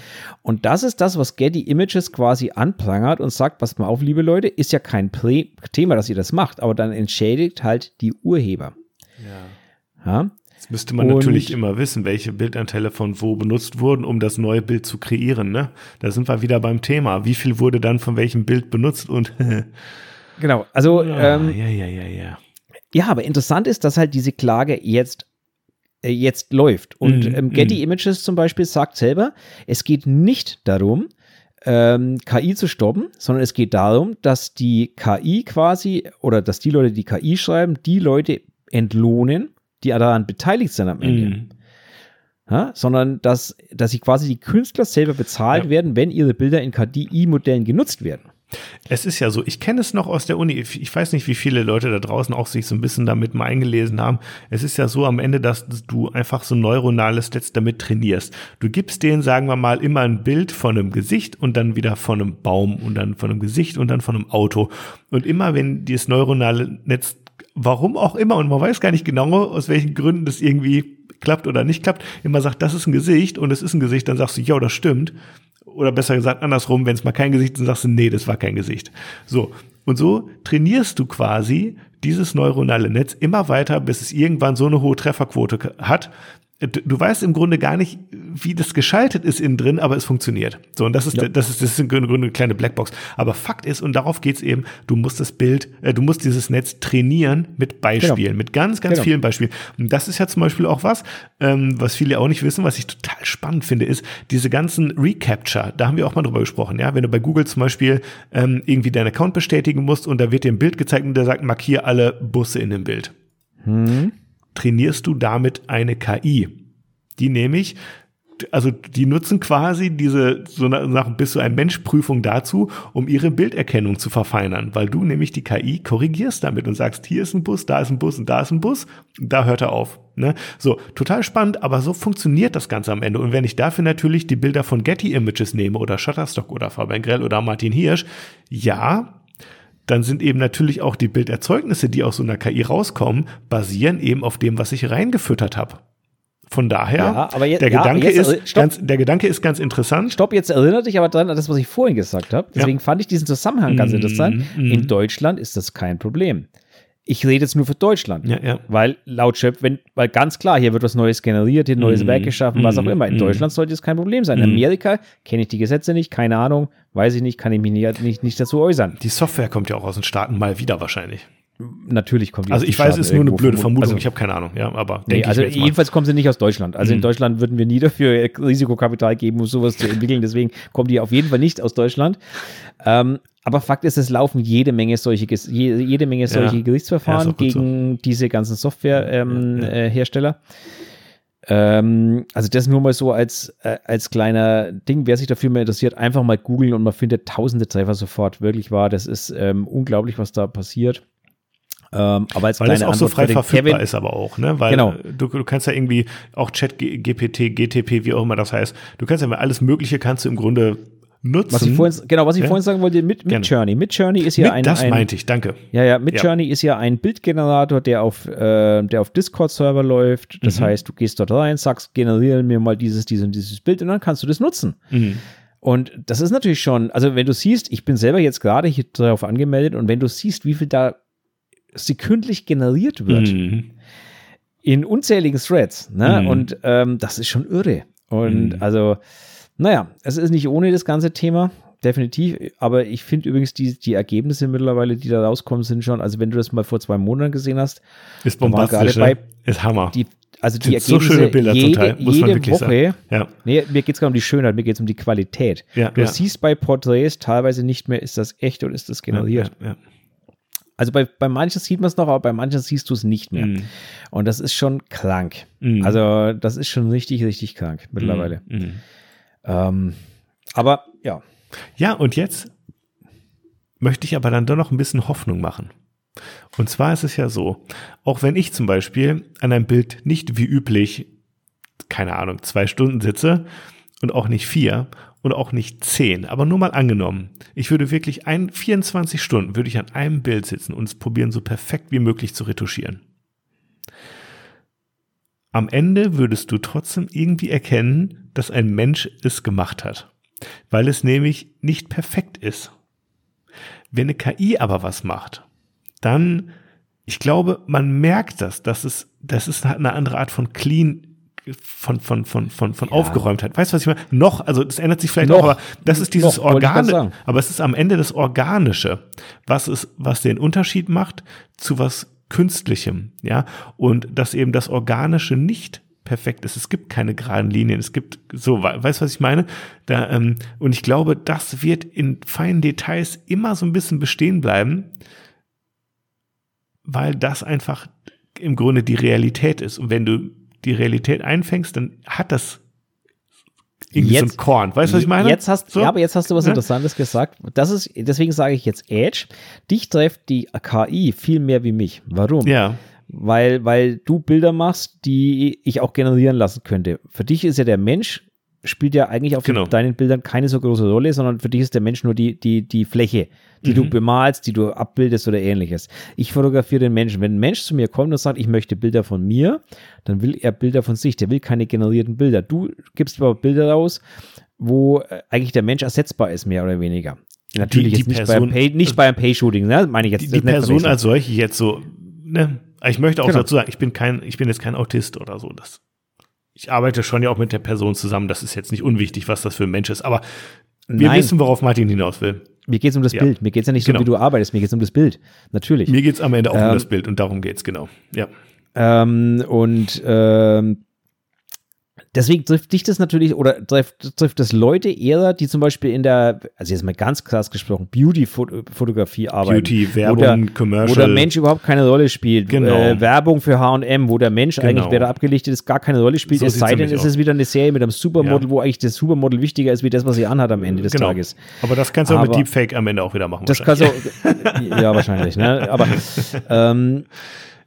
Und das ist das, was Getty Images quasi anprangert und sagt, passt mal auf, liebe Leute, ist ja kein Prä Thema, dass ihr das macht, aber dann entschädigt halt die Urheber. Ja. ja? Jetzt müsste man und, natürlich immer wissen, welche Bildanteile von wo benutzt wurden, um das neue Bild zu kreieren. Ne? Da sind wir wieder beim Thema. Wie viel wurde dann von welchem Bild benutzt und Genau, also ja, ähm, ja, ja, ja, ja. Ja, aber interessant ist, dass halt diese Klage jetzt äh, jetzt läuft. Und mm, ähm, Getty mm. Images zum Beispiel sagt selber, es geht nicht darum, ähm, KI zu stoppen, sondern es geht darum, dass die KI quasi oder dass die Leute, die KI schreiben, die Leute entlohnen, die daran beteiligt sind am Ende. Mm. Ja, sondern dass, dass sie quasi die Künstler selber bezahlt ja. werden, wenn ihre Bilder in KI-Modellen genutzt werden. Es ist ja so, ich kenne es noch aus der Uni, ich weiß nicht, wie viele Leute da draußen auch sich so ein bisschen damit mal eingelesen haben. Es ist ja so am Ende, dass du einfach so neuronales Netz damit trainierst. Du gibst denen, sagen wir mal, immer ein Bild von einem Gesicht und dann wieder von einem Baum und dann von einem Gesicht und dann von einem Auto. Und immer wenn dieses neuronale Netz, warum auch immer, und man weiß gar nicht genau, aus welchen Gründen das irgendwie klappt oder nicht klappt, immer sagt, das ist ein Gesicht und es ist ein Gesicht, dann sagst du, ja, das stimmt oder besser gesagt andersrum, wenn es mal kein Gesicht ist, sagst du, nee, das war kein Gesicht. So. Und so trainierst du quasi dieses neuronale Netz immer weiter, bis es irgendwann so eine hohe Trefferquote hat, du weißt im Grunde gar nicht, wie das geschaltet ist innen drin, aber es funktioniert. So, und das ist, ja. das ist, das ist im Grunde eine kleine Blackbox. Aber Fakt ist, und darauf geht's eben, du musst das Bild, äh, du musst dieses Netz trainieren mit Beispielen, genau. mit ganz, ganz genau. vielen Beispielen. Und das ist ja zum Beispiel auch was, ähm, was viele auch nicht wissen, was ich total spannend finde, ist diese ganzen Recapture. Da haben wir auch mal drüber gesprochen, ja. Wenn du bei Google zum Beispiel ähm, irgendwie deinen Account bestätigen musst und da wird dir ein Bild gezeigt und der sagt, markier alle Busse in dem Bild. Hm trainierst du damit eine KI. Die nämlich also die nutzen quasi diese so nach bis zu ein Mensch-Prüfung dazu, um ihre Bilderkennung zu verfeinern, weil du nämlich die KI korrigierst damit und sagst, hier ist ein Bus, da ist ein Bus und da ist ein Bus, da hört er auf. Ne? So, total spannend, aber so funktioniert das Ganze am Ende. Und wenn ich dafür natürlich die Bilder von Getty Images nehme oder Shutterstock oder Fabian Grell oder Martin Hirsch, ja, dann sind eben natürlich auch die Bilderzeugnisse, die aus so einer KI rauskommen, basieren eben auf dem, was ich reingefüttert habe. Von daher, ja, aber jetzt, der, ja, Gedanke jetzt, ist ganz, der Gedanke ist ganz interessant. Stopp, jetzt erinnert dich aber dran an das, was ich vorhin gesagt habe. Deswegen ja. fand ich diesen Zusammenhang ganz mm, interessant. Mm. In Deutschland ist das kein Problem. Ich rede jetzt nur für Deutschland. Ja, ja. Weil laut Schöpf, wenn, weil ganz klar, hier wird was Neues generiert, hier ein neues mm, Werk geschaffen, was auch immer. In Deutschland sollte es kein Problem sein. In Amerika kenne ich die Gesetze nicht, keine Ahnung, weiß ich nicht, kann ich mich nicht, nicht, nicht dazu äußern. Die Software kommt ja auch aus den Staaten mal wieder wahrscheinlich. Natürlich kommt die Also ich weiß, es ist nur eine blöde Vermutung, also, ich habe keine Ahnung, ja, aber nee, also jedenfalls kommen sie nicht aus Deutschland. Also mhm. in Deutschland würden wir nie dafür Risikokapital geben, um sowas zu entwickeln. Deswegen kommen die auf jeden Fall nicht aus Deutschland. Ähm, aber Fakt ist, es laufen jede Menge solche, jede Menge solche ja. Gerichtsverfahren ja, gegen so. diese ganzen Softwarehersteller. Ähm, ja, ähm, also das nur mal so als, äh, als kleiner Ding, wer sich dafür mal interessiert, einfach mal googeln und man findet tausende Treffer sofort. Wirklich wahr, das ist ähm, unglaublich, was da passiert. Ähm, aber als Weil es auch so Antwort frei für den verfügbar Kevin, ist aber auch, ne? Weil Genau. du, du kannst ja irgendwie auch Chat, GPT, GTP, wie auch immer das heißt, du kannst ja mal alles Mögliche kannst du im Grunde nutzen. Was ich vorhin, genau, was ich Ja. vorhin sagen wollte, mit, mit Journey. Mit Journey ist ja Mit, ein, das ein meinte ich, danke. Ja, ja, mit Ja. Journey ist ja ein Bildgenerator, der auf, äh, der auf Discord-Server läuft. Das Mhm. heißt, du gehst dort rein, sagst, generiere mir mal dieses, dieses und dieses Bild und dann kannst du das nutzen. Mhm. Und das ist natürlich schon, also wenn du siehst, ich bin selber jetzt gerade hier darauf angemeldet und wenn du siehst, wie viel da sekündlich generiert wird Mhm. in unzähligen Threads, ne? Mhm. Und ähm, das ist schon irre. Und Mhm. also, naja, es ist nicht ohne das ganze Thema, definitiv. Aber ich finde übrigens die, die Ergebnisse mittlerweile, die da rauskommen, sind schon, also wenn du das mal vor zwei Monaten gesehen hast, Ist bombastisch, ne? ist Hammer. die, also die Sind so Ergebnisse schöne Bilder zum jede, Teil, muss man jede wirklich Woche, sagen. Ja. nee, mir geht es gar um die Schönheit, mir geht es um die Qualität. Ja, du ja. siehst bei Porträts teilweise nicht mehr, ist das echt oder ist das generiert. Ja, ja. Also bei, bei manchen sieht man es noch, aber bei manchen siehst du es nicht mehr. Mhm. Und das ist schon krank. Mhm. Also das ist schon richtig, richtig krank mittlerweile. Mhm. Ähm, aber ja, Ja, und jetzt möchte ich aber dann doch noch ein bisschen Hoffnung machen. Und zwar ist es ja so, auch wenn ich zum Beispiel an einem Bild nicht wie üblich, keine Ahnung, zwei Stunden sitze und auch nicht vier und auch nicht zehn, aber nur mal angenommen, ich würde wirklich ein, 24 Stunden würde ich an einem Bild sitzen und es probieren, so perfekt wie möglich zu retuschieren. Am Ende würdest du trotzdem irgendwie erkennen, dass ein Mensch es gemacht hat, weil es nämlich nicht perfekt ist. Wenn eine KI aber was macht, dann, ich glaube, man merkt das, dass es, das ist eine andere Art von clean, von, von, von, von, von Aufgeräumtheit. Weißt du, was ich meine? Noch, also das ändert sich vielleicht Noch. auch, aber das ist dieses Organe, aber es ist am Ende das Organische, was ist, was den Unterschied macht zu was Künstlichem, ja, und dass eben das Organische nicht perfekt ist. Es gibt keine geraden Linien. Es gibt so, we- weißt du, was ich meine? Da, ähm, und ich glaube, das wird in feinen Details immer so ein bisschen bestehen bleiben, weil das einfach im Grunde die Realität ist. Und wenn du die Realität einfängst, dann hat das irgendwie so ein Jetzt- Korn. Weißt du, was ich meine? Jetzt hast, So? ja, aber jetzt hast du was Ja? Interessantes gesagt. Das ist, deswegen sage ich jetzt Edge. Dich trifft die KI viel mehr wie mich. Warum? Ja. Weil, weil du Bilder machst, die ich auch generieren lassen könnte. Für dich ist ja der Mensch, spielt ja eigentlich auf Genau. deinen Bildern keine so große Rolle, sondern für dich ist der Mensch nur die, die, die Fläche, die du Mhm. bemalst, die du abbildest oder ähnliches. Ich fotografiere den Menschen. Wenn ein Mensch zu mir kommt und sagt, ich möchte Bilder von mir, dann will er Bilder von sich. Der will keine generierten Bilder. Du gibst aber Bilder raus, wo äh, eigentlich der Mensch ersetzbar ist, mehr oder weniger. Natürlich die jetzt nicht Person- beim Pay, nicht beim Pay-Shooting, ne? Meine ich jetzt. Die, die Person als solche jetzt so, ne? Ich möchte auch Genau. dazu sagen, ich bin kein, ich bin jetzt kein Autist oder so. Das, ich arbeite schon ja auch mit der Person zusammen. Das ist jetzt nicht unwichtig, was das für ein Mensch ist. Aber wir Nein. wissen, worauf Martin hinaus will. Mir geht es um das Ja. Bild. Mir geht es ja nicht Genau. so, wie du arbeitest. Mir geht es um das Bild. Natürlich. Mir geht's am Ende auch Ähm, um das Bild und darum geht's genau. Ja. Ähm, und ähm, deswegen trifft dich das natürlich oder trifft, trifft das Leute eher, die zum Beispiel in der, also jetzt mal ganz krass gesprochen, Beauty-Fotografie arbeiten. Beauty, wo Werbung, Wo Commercial. der Mensch überhaupt keine Rolle spielt. Genau. Äh, Werbung für H&M, wo der Mensch Genau. eigentlich, wer da abgelichtet ist, gar keine Rolle spielt. So es sei denn, es ist wieder eine Serie mit einem Supermodel, Ja. wo eigentlich das Supermodel wichtiger ist, wie das, was sie anhat am Ende des genau. Tages. Aber das kannst du auch mit Deepfake am Ende auch wieder machen. Das kannst du, ja, wahrscheinlich, ne? Aber ähm,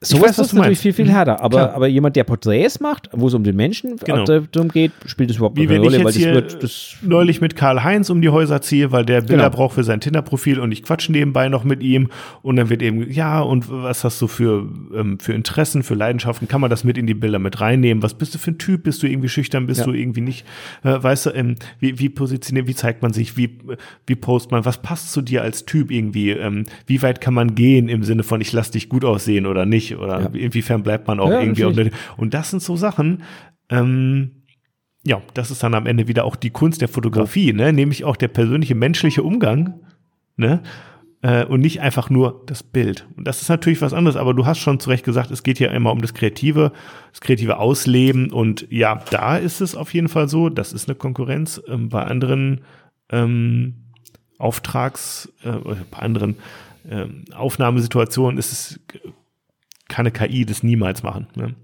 weiß, was ist du natürlich meinst. viel, viel Mhm, härter. Aber, klar. aber jemand, der Porträts macht, wo es um den Menschen Genau. äh, darum geht, spielt es überhaupt Wie keine wenn ich Rolle, weil jetzt das hier wird, das, neulich mit Karl-Heinz um die Häuser ziehe, weil der Bilder Genau. braucht für sein Tinder-Profil und ich quatsche nebenbei noch mit ihm und dann wird eben, ja, und was hast du für, ähm, für Interessen, für Leidenschaften, kann man das mit in die Bilder mit reinnehmen? Was bist du für ein Typ? Bist du irgendwie schüchtern? Bist Ja. du irgendwie nicht? Äh, weißt du, ähm, wie, wie positioniert, wie zeigt man sich? Wie, wie post man? Was passt zu dir als Typ irgendwie? Ähm, wie weit kann man gehen im Sinne von, ich lass dich gut aussehen oder nicht? Oder Ja. inwiefern bleibt man auch Ja, irgendwie? Auf, und das sind so Sachen, ähm, ja, das ist dann am Ende wieder auch die Kunst der Fotografie, ne? nämlich auch der persönliche menschliche Umgang, ne? Äh, und nicht einfach nur das Bild. Und das ist natürlich was anderes, aber du hast schon zu Recht gesagt, es geht hier immer um das kreative, das kreative Ausleben und ja, da ist es auf jeden Fall so, das ist eine Konkurrenz. Ähm, bei anderen ähm, Auftrags, äh, oder bei anderen ähm, Aufnahmesituationen ist es, kann eine KI das niemals machen. Ne?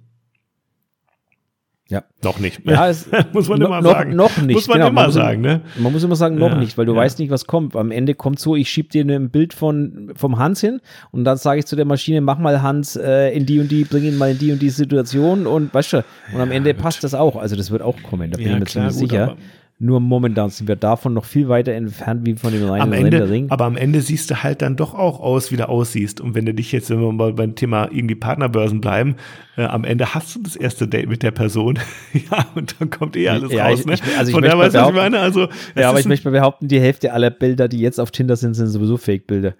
Ja. Noch nicht. Ja, es, muss man no, immer noch, sagen. Noch nicht. Muss man genau, immer muss, sagen, ne? Man muss immer sagen, noch Ja, nicht, weil du ja. weißt nicht, was kommt. Am Ende kommt so, ich schieb dir ein Bild von, vom Hans hin und dann sage ich zu der Maschine, mach mal Hans äh, in die und die, bring ihn mal in die und die Situation und weißt du, und am Ende passt das auch. Also das wird auch kommen, da bin ich mir ziemlich gut, sicher. Nur momentan sind wir davon noch viel weiter entfernt wie von dem reinen am Ende, Rendering. aber am Ende siehst du halt dann doch auch aus, wie du aussiehst. Und wenn du dich jetzt, wenn wir mal beim Thema irgendwie Partnerbörsen bleiben, äh, am Ende hast du das erste Date mit der Person. ja, und dann kommt eh alles Ja, raus. ich- ne? ich- also ich Von daher weißt du, was ich meine? Also, Ja, aber ich möchte mal behaupten, die Hälfte aller Bilder, die jetzt auf Tinder sind, sind sowieso Fake-Bilder.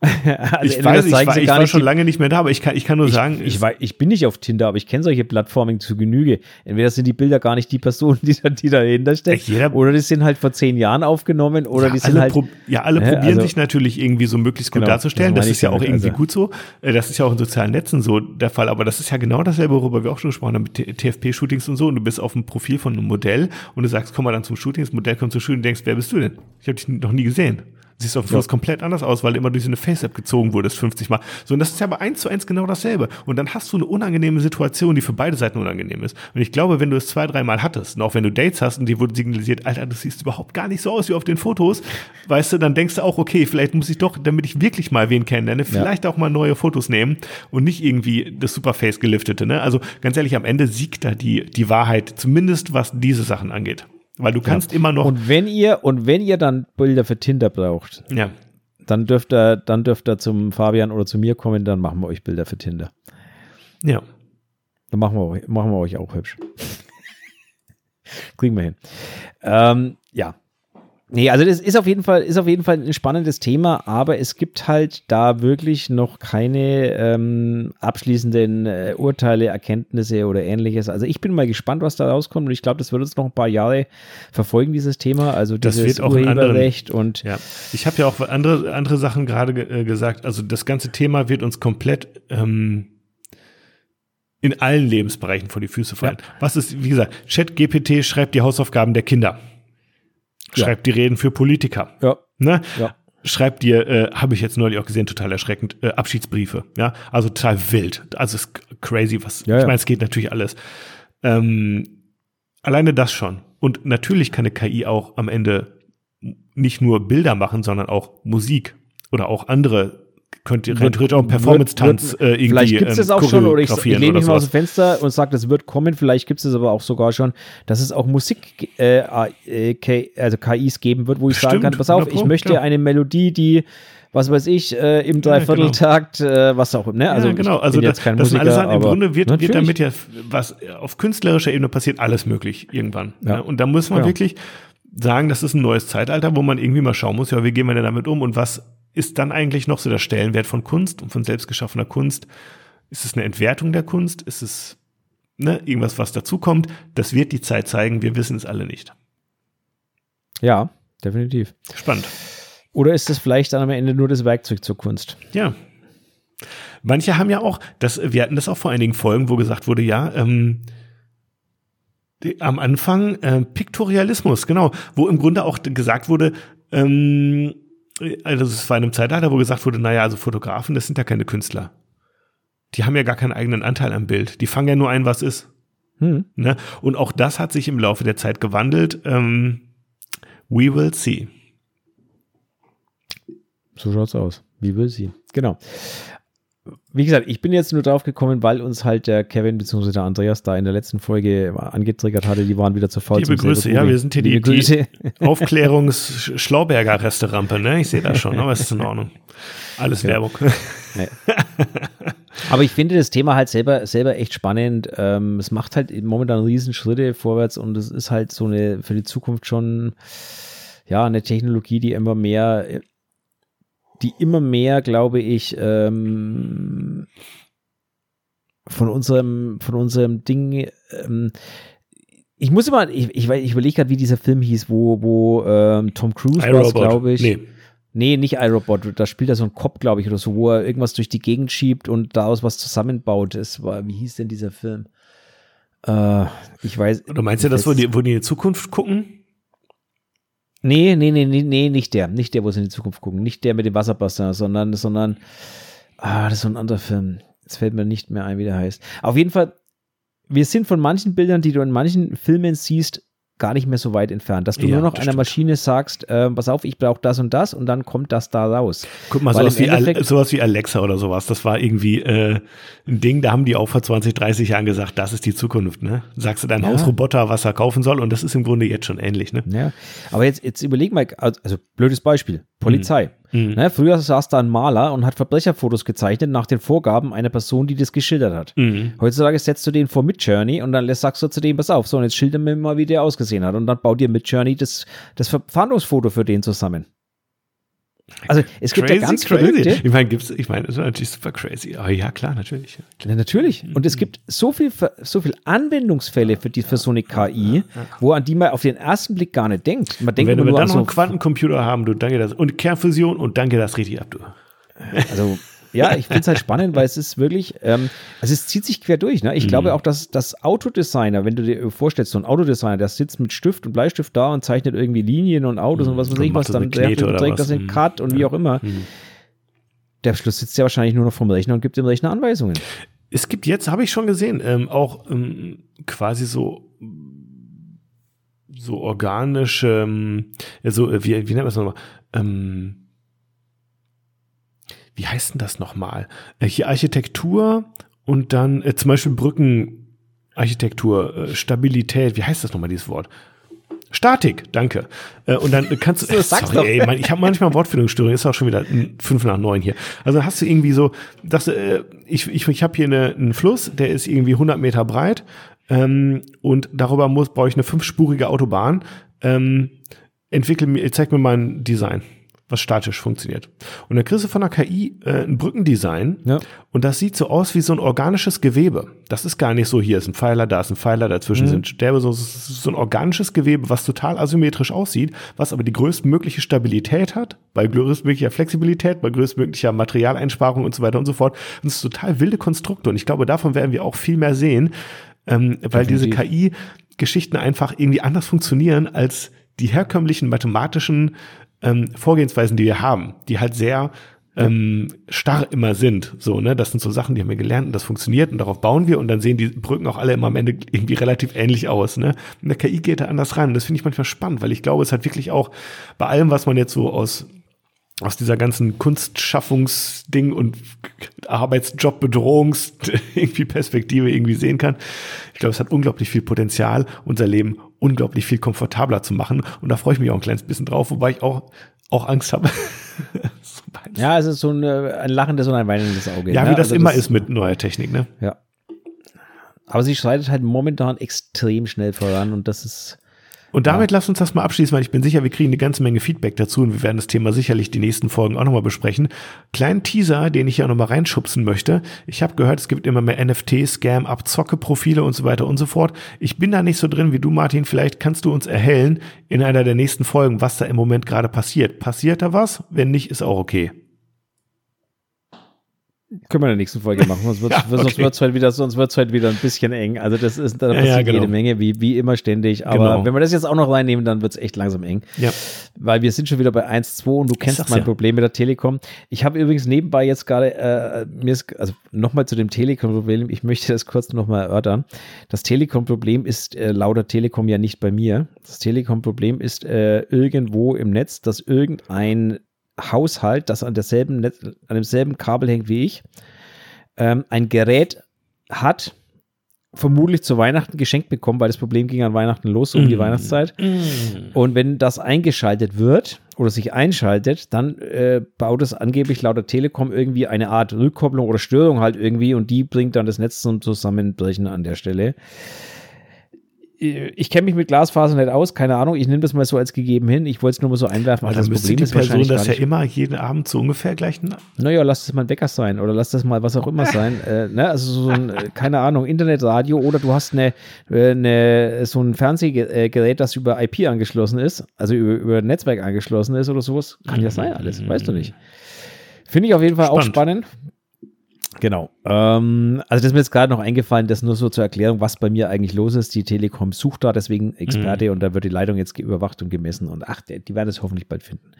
also ich weiß, ich war, ich war schon lange nicht mehr da, aber ich kann, ich kann nur sagen, Ich, weiß, ich bin nicht auf Tinder, aber ich kenne solche Plattformen zu Genüge. Entweder sind die Bilder gar nicht die Person, die, da- die dahinter jeder- oder die sind halt vor zehn Jahren aufgenommen, oder ja, die sind alle halt. ja, alle Ne, probieren also- sich natürlich irgendwie so möglichst gut Genau, darzustellen. das Das ist ich ja auch damit, irgendwie also- gut so. Äh, Das ist ja auch in sozialen Netzen so der Fall. Aber das ist ja genau dasselbe, worüber wir auch schon gesprochen haben mit TFP-Shootings und so. Und du bist auf dem Profil von einem Modell und du sagst, komm mal dann zum Shooting. Das Modell kommt zum Shooting und denkst, wer bist du denn? Ich habe dich noch nie gesehen. Siehst auf dem Fotos komplett anders aus, weil du immer durch so eine Face-App gezogen wurdest, 50 Mal. So, und das ist ja aber eins zu eins genau dasselbe. Und dann hast du eine unangenehme Situation, die für beide Seiten unangenehm ist. Und ich glaube, wenn du es zwei, dreimal hattest, und auch wenn du Dates hast und dir wurde signalisiert, Alter, du siehst überhaupt gar nicht so aus wie auf den Fotos, weißt du, dann denkst du auch, okay, vielleicht muss ich doch, damit ich wirklich mal wen kennenlerne, vielleicht auch mal neue Fotos nehmen und nicht irgendwie das Superface geliftete, ne? Also ganz ehrlich, am Ende siegt da die, die Wahrheit, zumindest was diese Sachen angeht. Weil du kannst immer noch, und wenn ihr, und wenn ihr dann Bilder für Tinder braucht, ja, dann dürft ihr, dann dürft ihr zum Fabian oder zu mir kommen, dann machen wir euch Bilder für Tinder. ja. Dann machen wir, euch- machen wir euch auch hübsch. Kriegen wir hin. Ähm, ja. Nee, also das ist auf jeden Fall, ist auf jeden Fall ein spannendes Thema, aber es gibt halt da wirklich noch keine ähm, abschließenden äh, Urteile, Erkenntnisse oder ähnliches. Also ich bin mal gespannt, was da rauskommt und ich glaube, das wird uns noch ein paar Jahre verfolgen, dieses Thema. Also Das dieses wird auch in anderen- Urheberrecht und Ja, ich habe ja auch andere, andere Sachen gerade ge äh, gesagt. Also das ganze Thema wird uns komplett ähm, in allen Lebensbereichen vor die Füße fallen. Was ist, wie gesagt, ChatGPT schreibt die Hausaufgaben der Kinder. Ja. Schreibt die Reden für Politiker. ja, Ne? ja. Schreibt dir, äh, habe ich jetzt neulich auch gesehen, total erschreckend, äh, Abschiedsbriefe. Ja, also total wild. Also es ist crazy, was. Ja, ich ja. meine, es geht natürlich alles. Ähm, alleine das schon. Und natürlich kann eine KI auch am Ende nicht nur Bilder machen, sondern auch Musik oder auch andere könnte Wird- theoretisch auch einen Performance-Tanz äh, irgendwie Vielleicht gibt es ähm, das auch schon, oder ich, ich lehne mich mal aus dem. Fenster und sage, das wird kommen. Vielleicht gibt es es aber auch sogar schon, dass es auch Musik, äh, äh, also KIs geben wird, wo ich sagen Stimmt, kann, pass auf, 100 ich möchte klar. eine Melodie, die, was weiß ich, äh, im genau. Dreivierteltakt, äh, was auch immer. Ne? Also ja, genau. Also bin das, das sind Musiker, alles Sachen, im Grunde wird, wird damit ja, was auf künstlerischer Ebene passiert, alles möglich irgendwann. Ja. Ne? Und da muss man Genau. wirklich sagen, das ist ein neues Zeitalter, wo man irgendwie mal schauen muss, ja, wie gehen wir denn damit um und was ist dann eigentlich noch so der Stellenwert von Kunst und von selbstgeschaffener Kunst? Ist es eine Entwertung der Kunst? Ist es ne, irgendwas, was dazukommt? Das wird die Zeit zeigen. Wir wissen es alle nicht. Ja, definitiv. Spannend. Oder ist es vielleicht dann am Ende nur das Werkzeug zur Kunst? Ja. Manche haben ja auch, das, wir hatten das auch vor einigen Folgen, wo gesagt wurde, ja, ähm, die, am Anfang äh, Piktorialismus, genau, wo im Grunde auch gesagt wurde, ähm, also es war in einem Zeitalter, wo gesagt wurde, naja, also Fotografen, das sind ja keine Künstler. Die haben ja gar keinen eigenen Anteil am Bild. Die fangen ja nur ein, was ist. Hm. Ne? Und auch das hat sich im Laufe der Zeit gewandelt. Ähm, we will see. So schaut's aus. Wie will sie? Genau. Wie gesagt, ich bin jetzt nur drauf gekommen, weil uns halt der Kevin bzw. der Andreas da in der letzten Folge angetriggert hatte. Die waren wieder zu faul Liebe Grüße, ja, wir sind hier die, Liebe die Grüße. Aufklärungs-Schlauberger Resterampe, ne? Ich sehe das schon, aber es ist in Ordnung. Alles Werbung. Nee. Aber ich finde das Thema halt selber, selber echt spannend. Ähm, es macht halt momentan riesen Schritte vorwärts und es ist halt so eine für die Zukunft schon ja eine Technologie, die immer mehr, die immer mehr, glaube ich, ähm, von unserem, von unserem Ding, ähm, ich muss immer, ich, ich, ich überlege gerade, wie dieser Film hieß, wo, wo ähm, Tom Cruise war, glaube ich. Nee. Nee, nicht iRobot. Da spielt er so ein Kopf, glaube ich, oder so, wo er irgendwas durch die Gegend schiebt und daraus was zusammenbaut. Es war, wie hieß denn dieser Film? Äh, ich weiß. Du meinst ja ich das, wo weiß- die, wo die in die Zukunft gucken? Nee, nee, nee, nee, nee, nicht der. Nicht der, wo sie in die Zukunft gucken. Nicht der mit dem Wasserbuster, sondern, sondern, ah, das ist so ein anderer Film. Jetzt fällt mir nicht mehr ein, wie der heißt. Auf jeden Fall, wir sind von manchen Bildern, die du in manchen Filmen siehst, gar nicht mehr so weit entfernt, dass du Ja, nur noch einer stimmt. Maschine sagst, äh, pass auf, ich brauche das und das und dann kommt das da raus. Guck mal, sowas wie, Al sowas wie Alexa oder sowas, das war irgendwie äh, ein Ding, da haben die auch vor 20, 30 Jahren gesagt, das ist die Zukunft, ne? Sagst du deinem Ja. Hausroboter, was er kaufen soll und das ist im Grunde jetzt schon ähnlich, ne? Ja, aber jetzt, jetzt überleg mal, also also blödes Beispiel, Polizei. Mhm. Ne, früher saß da ein Maler und hat Verbrecherfotos gezeichnet nach den Vorgaben einer Person, die das geschildert hat. Mhm. Heutzutage setzt du den vor Midjourney und dann sagst du zu dem, pass auf, so und jetzt schilder mir mal, wie der ausgesehen hat und dann baut dir Midjourney das, das Fahndungsfoto für den zusammen. Also es gibt ja ganz verrückte. Ich meine, gibt's, ich meine, das ist natürlich super crazy. Aber ja, klar, natürlich. Ja, natürlich. Und es gibt so viel, so viel Anwendungsfälle für, die, für so eine KI, wo an die man auf den ersten Blick gar nicht denkt. Man denkt Wenn immer wir nur dann an noch so einen Quantencomputer haben, du, dann geht das. Und Kernfusion und dann geht das richtig ab, du. Also, ja, ich finde es halt spannend, weil es ist wirklich, ähm, also es zieht sich quer durch. Ne? Ich glaube auch, dass das Autodesigner, wenn du dir vorstellst, so ein Autodesigner, der sitzt mit Stift und Bleistift da und zeichnet irgendwie Linien und Autos und was weiß ich was, dann der trägt was. das in Mhm. Cut und wie auch immer. Der am Schluss sitzt ja wahrscheinlich nur noch vom Rechner und gibt dem Rechner Anweisungen. Es gibt jetzt, habe ich schon gesehen, ähm, auch ähm, quasi so so organische, ähm, ja, so, äh, wie, wie nennt man das nochmal? Ähm, wie heißt denn das nochmal? Äh, hier Architektur und dann äh, zum Beispiel Brückenarchitektur, äh, Stabilität, wie heißt das nochmal, dieses Wort? Statik, danke. Äh, und dann kannst du, So, sag's sorry, doch. ey, mein, ich habe manchmal Wortfindungsstörungen, ist auch schon wieder fünf nach neun hier. Also hast du irgendwie so, dass, äh, ich, ich, ich habe hier eine, einen Fluss, der ist irgendwie 100 Meter breit ähm, und darüber muss brauche ich eine fünfspurige Autobahn. Ähm, entwickel mir, zeig mir mal ein Design, was statisch funktioniert. Und dann kriegst du von der KI äh, ein Brückendesign Ja. und das sieht so aus wie so ein organisches Gewebe. Das ist gar nicht so, hier ist ein Pfeiler, da ist ein Pfeiler, dazwischen sind Stäbe, so, es ist so ein organisches Gewebe, was total asymmetrisch aussieht, was aber die größtmögliche Stabilität hat, bei größtmöglicher Flexibilität, bei größtmöglicher Materialeinsparung und so weiter und so fort. Und es ist total wilde Konstrukte und ich glaube, davon werden wir auch viel mehr sehen, ähm, weil diese KI-Geschichten einfach irgendwie anders funktionieren als die herkömmlichen mathematischen ähm, Vorgehensweisen, die wir haben, die halt sehr ähm, starr immer sind. So, ne? Das sind so Sachen, die haben wir gelernt und das funktioniert und darauf bauen wir und dann sehen die Brücken auch alle immer am Ende irgendwie relativ ähnlich aus. Ne? Und der KI geht da anders ran. Das finde ich manchmal spannend, weil ich glaube, es hat wirklich auch bei allem, was man jetzt so aus aus dieser ganzen Kunstschaffungsding und Arbeitsjobbedrohungs irgendwie Perspektive irgendwie sehen kann. Ich glaube, es hat unglaublich viel Potenzial, unser Leben unglaublich viel komfortabler zu machen. Und da freue ich mich auch ein kleines bisschen drauf, wobei ich auch, auch Angst habe. So. Ja, es ist so ein, äh, ein lachendes und ein weinendes Auge. ja, ne? wie das Also immer ist mit neuer Technik, ne? Ja. Aber sie schreitet halt momentan extrem schnell voran und das ist. Und damit lass uns das mal abschließen, weil ich bin sicher, wir kriegen eine ganze Menge Feedback dazu und wir werden das Thema sicherlich die nächsten Folgen auch nochmal besprechen. Kleinen Teaser, den ich hier nochmal reinschubsen möchte. Ich habe gehört, es gibt immer mehr NFT, Scam, Abzocke-Profile und so weiter und so fort. Ich bin da nicht so drin wie du, Martin. Vielleicht kannst du uns erhellen in einer der nächsten Folgen, was da im Moment gerade passiert. Passiert da was? Wenn nicht, ist auch okay. Können wir in der nächsten Folge machen. Sonst wird Ja, sonst okay. wird's halt wieder, sonst wird's halt wieder ein bisschen eng. Also das ist, da Ja, passiert ja, genau. jede Menge, wie, wie immer ständig. Aber Genau. wenn wir das jetzt auch noch reinnehmen, dann wird's echt langsam eng. Ja. Weil wir sind schon wieder bei 1,2 und du kennst mein ja. Problem mit der Telekom. Ich habe übrigens nebenbei jetzt gerade, äh, mir ist, also nochmal zu dem Telekom-Problem, ich möchte das kurz nochmal erörtern. Das Telekom-Problem ist äh, laut der Telekom ja nicht bei mir. Das Telekom-Problem ist äh, irgendwo im Netz, dass irgendein Haushalt, das an derselben Netz, an demselben Kabel hängt wie ich, ähm, ein Gerät hat, vermutlich zu Weihnachten geschenkt bekommen, weil das Problem ging an Weihnachten los, um die Weihnachtszeit. Und wenn das eingeschaltet wird oder sich einschaltet, dann äh, baut es angeblich laut der Telekom irgendwie eine Art Rückkopplung oder Störung halt irgendwie und die bringt dann das Netz zum Zusammenbrechen an der Stelle. Ich kenne mich mit Glasfaser nicht aus, keine Ahnung. Ich nehme das mal so als gegeben hin. Ich wollte es nur mal so einwerfen. Aber dann müsste die Person das ja immer jeden Abend so ungefähr gleich. naja, lass das mal ein Wecker sein oder lass das mal was auch immer sein. Äh, ne? Also so ein, äh, keine Ahnung, Internetradio oder du hast eine, äh, eine, so ein Fernsehgerät, das über IP angeschlossen ist, also über, über Netzwerk angeschlossen ist oder sowas. Kann ja sein alles, weißt du nicht. Finde ich auf jeden Fall auch Spannend. spannend. Genau. Ähm, also das ist mir jetzt gerade noch eingefallen, das nur so zur Erklärung, was bei mir eigentlich los ist. Die Telekom sucht da deswegen Experte und da wird die Leitung jetzt überwacht und gemessen und ach, die die werden es hoffentlich bald finden.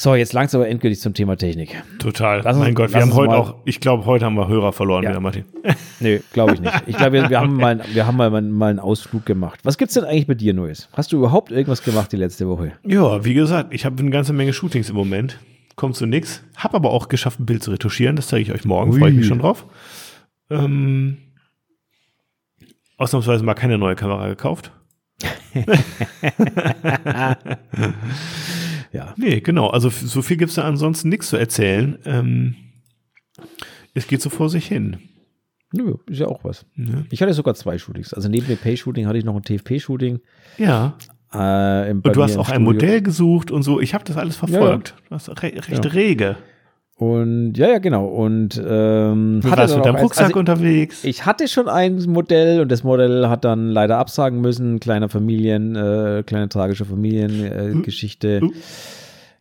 So, jetzt langsam aber endgültig zum Thema Technik. Total. Uns- mein Gott, wir haben heute mal- auch, ich glaube, heute haben wir Hörer verloren Ja. wieder, Martin. Nee, glaube ich nicht. Ich glaube, wir, wir haben, mal, wir haben mal, mal einen Ausflug gemacht. Was gibt's denn eigentlich bei dir Neues? Hast du überhaupt irgendwas gemacht die letzte Woche? Ja, wie gesagt, ich habe eine ganze Menge Shootings im Moment. Kommt zu nix. Hab aber auch geschafft, ein Bild zu retuschieren. Das zeige ich euch morgen. Freue ich mich schon drauf. Ähm, ausnahmsweise mal keine neue Kamera gekauft. Ja. Nee, genau. Also so viel gibt's da ansonsten nichts zu erzählen. Ähm, es geht so vor sich hin. Nö, ist ja auch was. Ne? Ich hatte sogar zwei Shootings. Also neben dem Pay-Shooting hatte ich noch ein TFP-Shooting. Ja. Äh, Und du hast auch ein Studio. Modell gesucht und so. Ich habe das alles verfolgt. Du hast re recht Ja. rege. Und ja, ja, genau. Und ähm, Du warst mit deinem Rucksack also unterwegs. ich hatte schon ein Modell und das Modell hat dann leider absagen müssen. Kleiner Familien, äh, kleine tragische Familiengeschichte. Äh, Geschichte. Uh.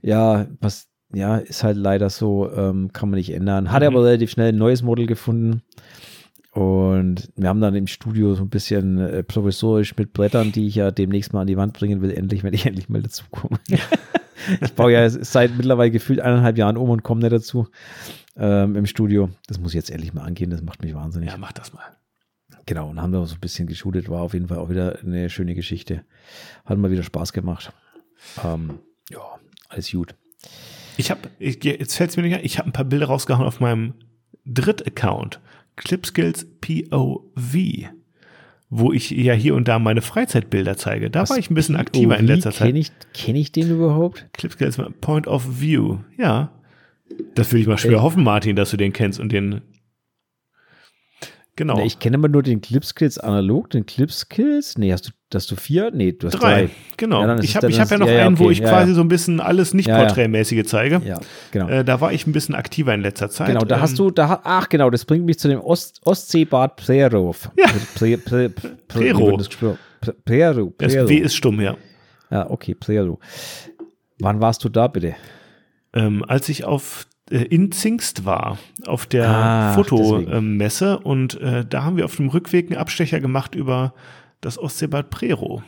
Ja, was, ja, ist halt leider so, ähm, kann man nicht ändern. Hatte Mhm. aber relativ schnell ein neues Modell gefunden. Und wir haben dann im Studio so ein bisschen äh, provisorisch mit Brettern, die ich ja demnächst mal an die Wand bringen will, endlich, wenn ich endlich mal dazu komme. ich baue ja seit mittlerweile gefühlt eineinhalb Jahren um und komme nicht dazu ähm, im Studio. Das muss ich jetzt endlich mal angehen, das macht mich wahnsinnig. ja, mach das mal. Genau, und haben da so ein bisschen geshootet, war auf jeden Fall auch wieder eine schöne Geschichte. Hat mal wieder Spaß gemacht. Ähm, ja, alles gut. Ich habe, jetzt fällt es mir nicht ein, ich habe ein paar Bilder rausgehauen auf meinem Dritt-Account. Clipskills POV. Wo ich ja hier und da meine Freizeitbilder zeige. Da Was? war ich ein bisschen aktiver in letzter Zeit. Kenne ich, kenn ich den überhaupt? Clipskills Point of View. Ja. Das will ich mal schwer Äh. hoffen, Martin, dass du den kennst und den. Genau. Ich kenne immer nur den Clipskills analog, den Clipskills. Nee, hast du, hast du vier? Nee, du hast drei. Drei, genau. Ja, ich habe hab ja noch ja, einen, wo okay, ich ja, quasi so ein bisschen alles nicht porträtmäßige zeige. Ja, genau. Äh, da war ich ein bisschen aktiver in letzter Zeit. Genau, da Ähm, hast du, da, ach genau, das bringt mich zu dem Ost, Ostseebad Prerov. Ja. Pre, pre, Prero. das Prero. W ist stumm, ja. Ja, okay, Prero. Wann warst du da bitte? ähm, als ich auf in Zingst war, auf der Ach, Fotomesse und äh, da haben wir auf dem Rückweg einen Abstecher gemacht über das Ostseebad Prero.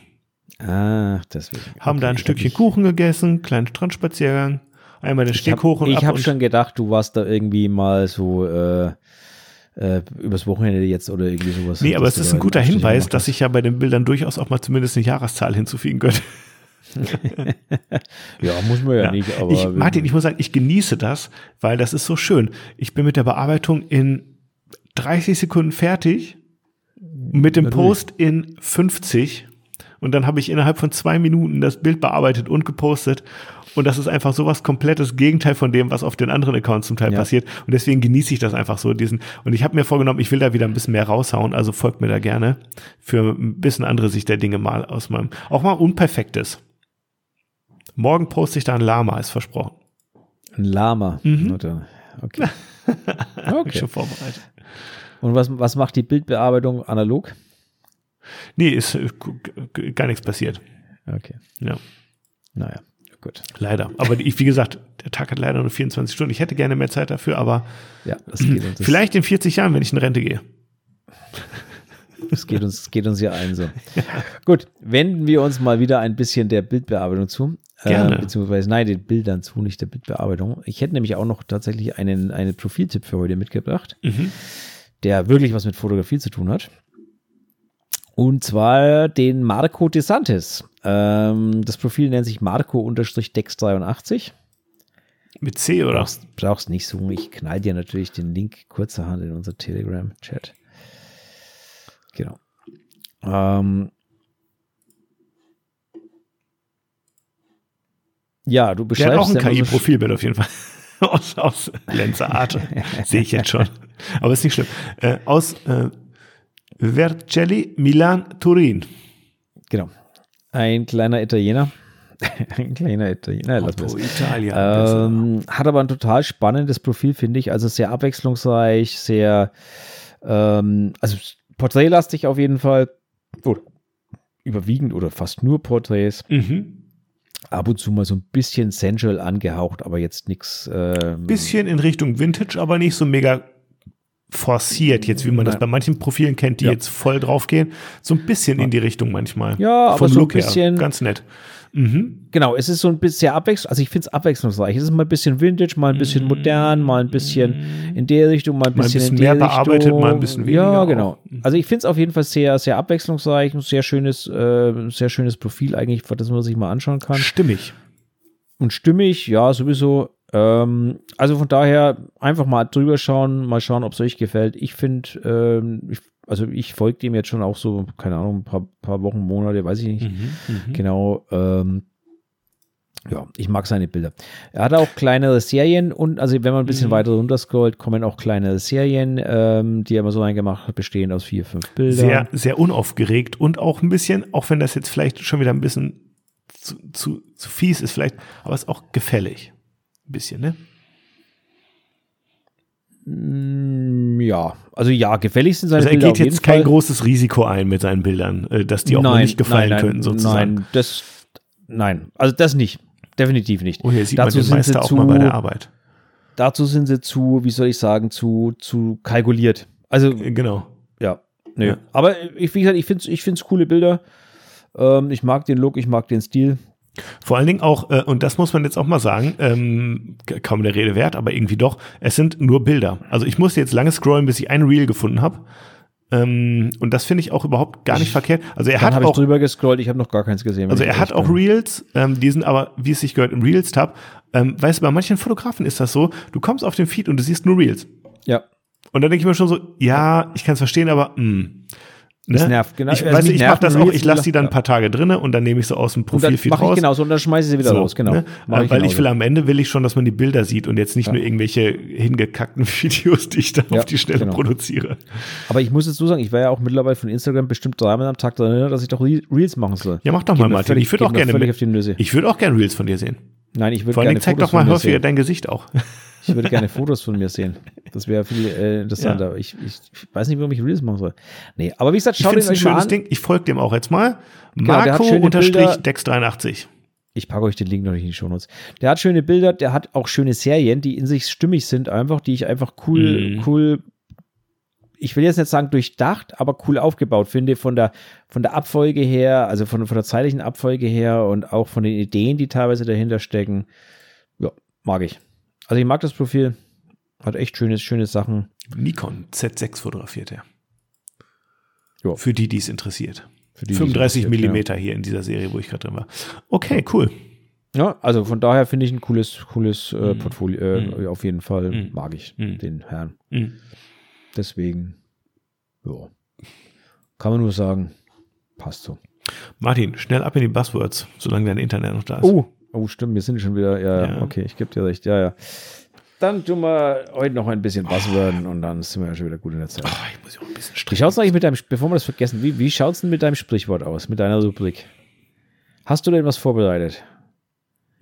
Ach, deswegen. Haben Okay, da ein ich hab Stückchen mich- Kuchen gegessen, kleinen Strandspaziergang, einmal den Ich Steg habe hoch und ab hab und schon gedacht, du warst da irgendwie mal so äh, äh, übers Wochenende jetzt oder irgendwie sowas. Nee, aber es ist ein guter Hinweis, dass ich ja bei den Bildern durchaus auch mal zumindest eine Jahreszahl hinzufügen könnte. Ja, muss man ja, Ja. nicht, aber. ich, Martin, ich muss sagen, ich genieße das, weil das ist so schön. Ich bin mit der Bearbeitung in 30 Sekunden fertig, mit dem Natürlich. Post in 50 und dann habe ich innerhalb von zwei Minuten das Bild bearbeitet und gepostet. Und das ist einfach sowas komplettes Gegenteil von dem, was auf den anderen Accounts zum Teil Ja. passiert. Und deswegen genieße ich das einfach so. Diesen und ich habe mir vorgenommen, ich will da wieder ein bisschen mehr raushauen. Also folgt mir da gerne für ein bisschen andere Sicht der Dinge mal aus meinem, auch mal Unperfektes. Morgen poste ich da ein Lama, ist versprochen. Ein Lama. Mhm. Okay. Ich okay. schon vorbereitet. Und was, was macht die Bildbearbeitung analog? Nee, ist äh, gar nichts passiert. Okay. Ja, Naja, gut. leider. Aber die, wie gesagt, der Tag hat leider nur 24 Stunden. Ich hätte gerne mehr Zeit dafür, aber Ja, das geht uns. Vielleicht in 40 Jahren, wenn ich in Rente gehe. Das geht uns, geht uns ja ein so. Gut, wenden wir uns mal wieder ein bisschen der Bildbearbeitung zu. Gerne. Äh, beziehungsweise, nein, den Bildern zu, nicht der Bildbearbeitung. Ich hätte nämlich auch noch tatsächlich einen, einen Profiltipp für heute mitgebracht, Mhm. der wirklich was mit Fotografie zu tun hat. Und zwar den Marco DeSantis. Ähm, das Profil nennt sich Marco-Dex83. Mit C, oder? Brauchst, brauchst nicht suchen. Ich knall dir natürlich den Link kurzerhand in unser Telegram-Chat. Genau. Ähm, ja, du Der hat auch beschreibst ein KI-Profilbild auf jeden Fall. aus, aus Lenzer Art. Sehe ich jetzt schon. Aber ist nicht schlimm. Äh, aus äh, Vercelli, Milan, Turin. Genau. Ein kleiner Italiener. ein kleiner Italiener. Lass Otto. Italia. Ähm, hat aber ein total spannendes Profil, finde ich. Also sehr abwechslungsreich, sehr, ähm, also porträtlastig auf jeden Fall. Oder überwiegend oder fast nur Porträts. mhm. Ab und zu mal so ein bisschen sensual angehaucht, aber jetzt nichts. Ähm, Bisschen in Richtung Vintage, aber nicht so mega forciert, jetzt wie man das Nein. bei manchen Profilen kennt, die Ja. jetzt voll draufgehen. So ein bisschen in die Richtung manchmal. Ja, aber Vom so ein Look bisschen- her. Ganz nett. Mhm. Genau, es ist so ein bisschen sehr abwechslungsreich. Also ich finde es abwechslungsreich. Es ist mal ein bisschen Vintage, mal ein bisschen modern, mal ein bisschen in der Richtung, mal ein Mal ein bisschen, bisschen in der mehr bearbeitet, mal ein bisschen weniger Ja, genau. Also ich finde es auf jeden Fall sehr, sehr abwechslungsreich. Ein sehr schönes, äh, sehr schönes Profil eigentlich, das man sich mal anschauen kann. Stimmig. Und stimmig, ja, sowieso. Ähm, also von daher einfach mal drüber schauen, mal schauen, ob es euch gefällt. Ich finde, ähm, ich, also ich folge dem jetzt schon auch so, keine Ahnung, ein paar, paar Wochen, Monate, weiß ich nicht. Mhm. Genau. Ähm, ja, ich mag seine Bilder. Er hat auch kleinere Serien und, also wenn man ein bisschen Mhm. weiter runter scrollt, kommen auch kleinere Serien, ähm, die er immer so reingemacht hat, bestehend aus vier, fünf Bildern. Sehr, sehr unaufgeregt und auch ein bisschen, auch wenn das jetzt vielleicht schon wieder ein bisschen zu, zu, zu fies ist, vielleicht, aber ist auch gefällig. Ein bisschen, ne? Mm, ja, also ja, gefällig sind seine Also er Bilder geht auf jeden jetzt kein Fall. großes Risiko ein mit seinen Bildern, äh, dass die auch mal nicht gefallen nein, könnten, sozusagen. Nein, das, nein, also das nicht. Definitiv nicht. Oh, hier sieht Dazu man den sind sie Meister auch zu- mal bei der Arbeit. Dazu sind sie zu, wie soll ich sagen, zu, zu kalkuliert. Also, Äh, Genau. ja, nö. Ja. Aber ich, wie gesagt, ich finde es ich find's coole Bilder. Ähm, ich mag den Look, ich mag den Stil. Vor allen Dingen auch, äh, und das muss man jetzt auch mal sagen, ähm, kaum der Rede wert, aber irgendwie doch, es sind nur Bilder. Also ich musste jetzt lange scrollen, bis ich ein Reel gefunden habe. Ähm, und das finde ich auch überhaupt gar nicht verkehrt. Also er hat habe ich auch, drüber gescrollt, ich habe noch gar keins gesehen. also ich er hat auch bin. Reels, ähm, die sind aber, wie es sich gehört, im Reels-Tab. Ähm, weißt du, bei manchen Fotografen ist das so, du kommst auf den Feed und du siehst nur Reels. Ja, Und dann denke ich mir schon so, ja, ich kann es verstehen, aber mh. Das Ne? nervt, genau. Ich, Also mich ich mache das auch, ich lasse die dann ein ja. paar Tage drinne und dann nehme ich so aus dem mache ich raus. genauso und dann schmeiße ich sie wieder So, raus, genau. ne? Weil ich genauso. will am Ende will ich schon, dass man die Bilder sieht und jetzt nicht nur irgendwelche hingekackten Videos, die ich dann Ja, auf die Schnelle genau. produziere. Aber ich muss jetzt so sagen, ich war ja auch mittlerweile von Instagram bestimmt dreimal am Tag daran erinnert, dass ich doch Re- Reels machen soll. Ja, mach doch mal, Martin. völlig- ich würde auch gerne, ich würde auch gerne Reels von dir sehen. Nein, ich würde Vor gerne Dingen zeig Fotos doch mal häufiger dein Gesicht auch. Ich würde gerne Fotos von mir sehen. Das wäre viel äh, interessanter. Ich, ich, ich weiß nicht, warum ich Reels machen soll. Nee, aber wie gesagt, schaut ein euch mal schönes an. Ding. Ich folge dem auch jetzt mal. Genau, der hat schöne Marco Bilder. Dex 83. Ich packe euch den Link noch nicht in die Shownotes. Der hat schöne Bilder, der hat auch schöne Serien, die in sich stimmig sind, einfach, die ich einfach cool, Mhm. cool, ich will jetzt nicht sagen durchdacht, aber cool aufgebaut finde, von der, von der Abfolge her, also von, von der zeitlichen Abfolge her und auch von den Ideen, die teilweise dahinter stecken. Ja, mag ich. Also ich mag das Profil. Hat echt schöne, schöne Sachen. Nikon Z6 fotografiert er. Ja. Für die, die es interessiert. Für die, die 35 interessiert, Millimeter hier in dieser Serie, wo ich gerade drin war. Okay, cool. Ja. ja, also von daher finde ich ein cooles, cooles äh, Mhm. Portfolio. Äh, Mhm. Auf jeden Fall Mhm. mag ich Mhm. den Herrn. Mhm. Deswegen, ja, kann man nur sagen, passt so. Martin, schnell ab in die Buzzwords, solange dein Internet noch da ist. Oh, oh, stimmt, wir sind schon wieder, ja, ja. Okay, ich gebe dir recht, ja, ja. Dann tun wir heute noch ein bisschen Buzzworden und dann sind wir ja schon wieder gut in der Zeit. Ah, ich muss ja auch ein bisschen Wie strichen. schaut's eigentlich mit deinem, bevor wir das vergessen, wie, wie schaut's denn mit deinem Sprichwort aus, mit deiner Rubrik? Hast du denn was vorbereitet?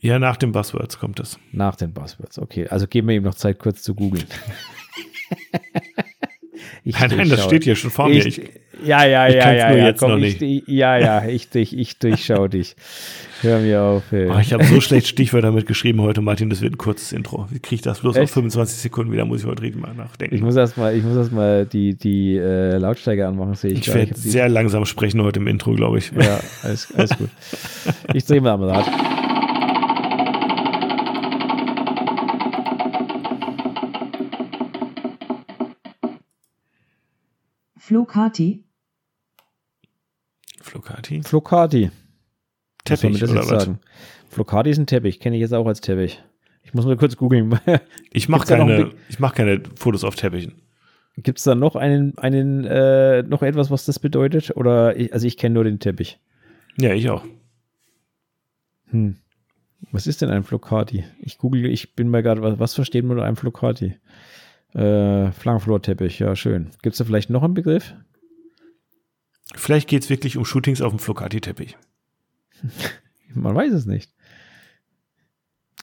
Ja, nach den Buzzwords kommt es. Nach den Buzzwords, okay. Also geben wir ihm noch Zeit, kurz zu googeln. Nein, nein, das steht hier schon vor mir. Ich, Ich, ja, ja, ich ja, ja, ja, jetzt komm, noch ich, ich, ja, ja, ich, durch, ich durchschau dich. Hör mir auf. Ey. oh, ich habe so schlecht Stichwörter mitgeschrieben heute, Martin. Das wird ein kurzes Intro. Wie kriege ich das bloß auf Echt? 25 Sekunden wieder? Muss ich heute richtig mal nachdenken. Ich muss erstmal, ich muss erstmal die, die äh, Lautstärke anmachen, sehe ich. Ich werde sehr langsam sprechen heute im Intro, glaube ich. Ja, alles, alles gut. Ich drehe mal am Rad. Flocati, Flocati? Flocati. Was soll Teppich das oder sagen? Flocati ist ein Teppich, kenne ich jetzt auch als Teppich. Ich muss mal kurz googeln. Ich mache keine, ich mach keine Fotos auf Teppichen. Gibt es da noch einen, einen äh, noch etwas, was das bedeutet? Oder ich, also ich kenne nur den Teppich. Ja, ich auch. Hm. Was ist denn ein Flocati? Ich google, ich bin mir gerade, was, was versteht man unter einem Flocati? Äh, Flankenflorteppich, ja, schön. Gibt es da vielleicht noch einen Begriff? Vielleicht geht es wirklich um Shootings auf dem Flocati-Teppich. Man weiß es nicht.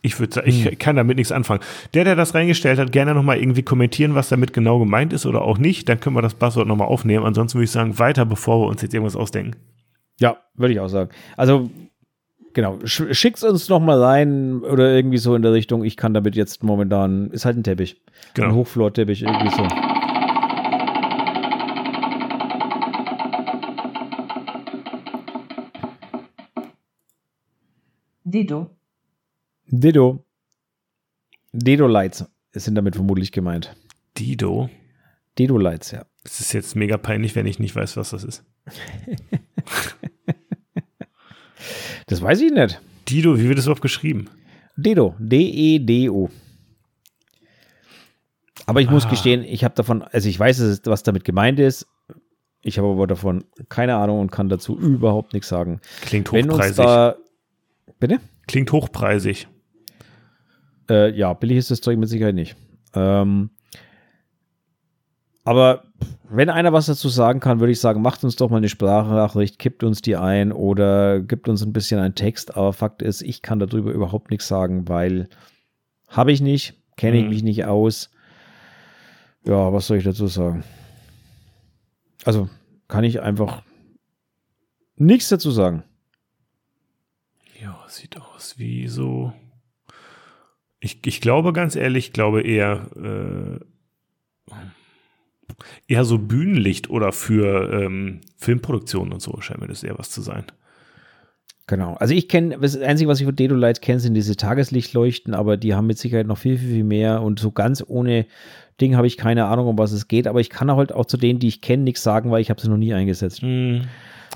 Ich würde sagen, ich Hm. kann damit nichts anfangen. Der, der das reingestellt hat, gerne nochmal irgendwie kommentieren, was damit genau gemeint ist oder auch nicht. Dann können wir das Buzzword nochmal aufnehmen. Ansonsten würde ich sagen, weiter, bevor wir uns jetzt irgendwas ausdenken. Ja, würde ich auch sagen. Also, genau, sch schickt's uns noch mal rein oder irgendwie so in der Richtung. Ich kann damit jetzt momentan, ist halt ein Teppich. Ein Genau. Hochflorteppich, irgendwie so. Dedo, Dido. Dedo-Lights sind damit vermutlich gemeint. Dido. Dedo-Lights, ja. Es ist jetzt mega peinlich, wenn ich nicht weiß, was das ist. Das weiß ich nicht. Dido, wie wird das überhaupt geschrieben? Dedo. D-E-D-O. Aber ich muss Ah. gestehen, ich habe davon, also ich weiß, es was damit gemeint ist. Ich habe aber davon keine Ahnung und kann dazu überhaupt nichts sagen. Klingt Wenn uns hochpreisig. da. Bitte? Klingt hochpreisig. Äh, ja, billig ist das Zeug mit Sicherheit nicht. Ähm, aber wenn einer was dazu sagen kann, würde ich sagen, macht uns doch mal eine Sprachnachricht, kippt uns die ein oder gibt uns ein bisschen einen Text. Aber Fakt ist, ich kann darüber überhaupt nichts sagen, weil habe ich nicht, kenne ich Mhm. mich nicht aus. Ja, was soll ich dazu sagen? Also kann ich einfach nichts dazu sagen. Ja, sieht aus wie so. Ich, ich glaube ganz ehrlich, ich glaube eher, äh, eher so Bühnenlicht oder für ähm, Filmproduktionen und so scheint mir das eher was zu sein. Genau. Also ich kenne, das Einzige, was ich von Dedolight kenne, sind diese Tageslichtleuchten, aber die haben mit Sicherheit noch viel, viel, viel mehr und so ganz ohne Ding habe ich keine Ahnung, um was es geht, aber ich kann halt auch zu denen, die ich kenne, nichts sagen, weil ich habe sie noch nie eingesetzt. Hm.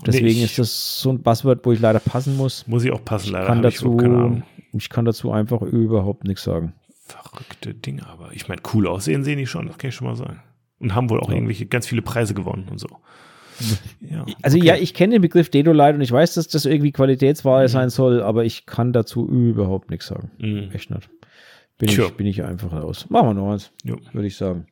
Deswegen Nee, ich- ist das so ein Buzzword, wo ich leider passen muss. Muss ich auch passen, leider. kann ich dazu, Ahnung. ich kann dazu einfach überhaupt nichts sagen. Verrückte Dinge, aber ich meine, cool aussehen sehen die schon, das kann ich schon mal sagen. Und haben wohl auch Ja. irgendwelche ganz viele Preise gewonnen und so. Ja, Also okay. ja, ich kenne den Begriff Dedolight und ich weiß, dass das irgendwie Qualitätsware Mhm. sein soll, aber ich kann dazu überhaupt nichts sagen. Mhm. Echt nicht. Bin Tja. ich, bin ich einfach raus. Machen wir noch eins, würde ich sagen.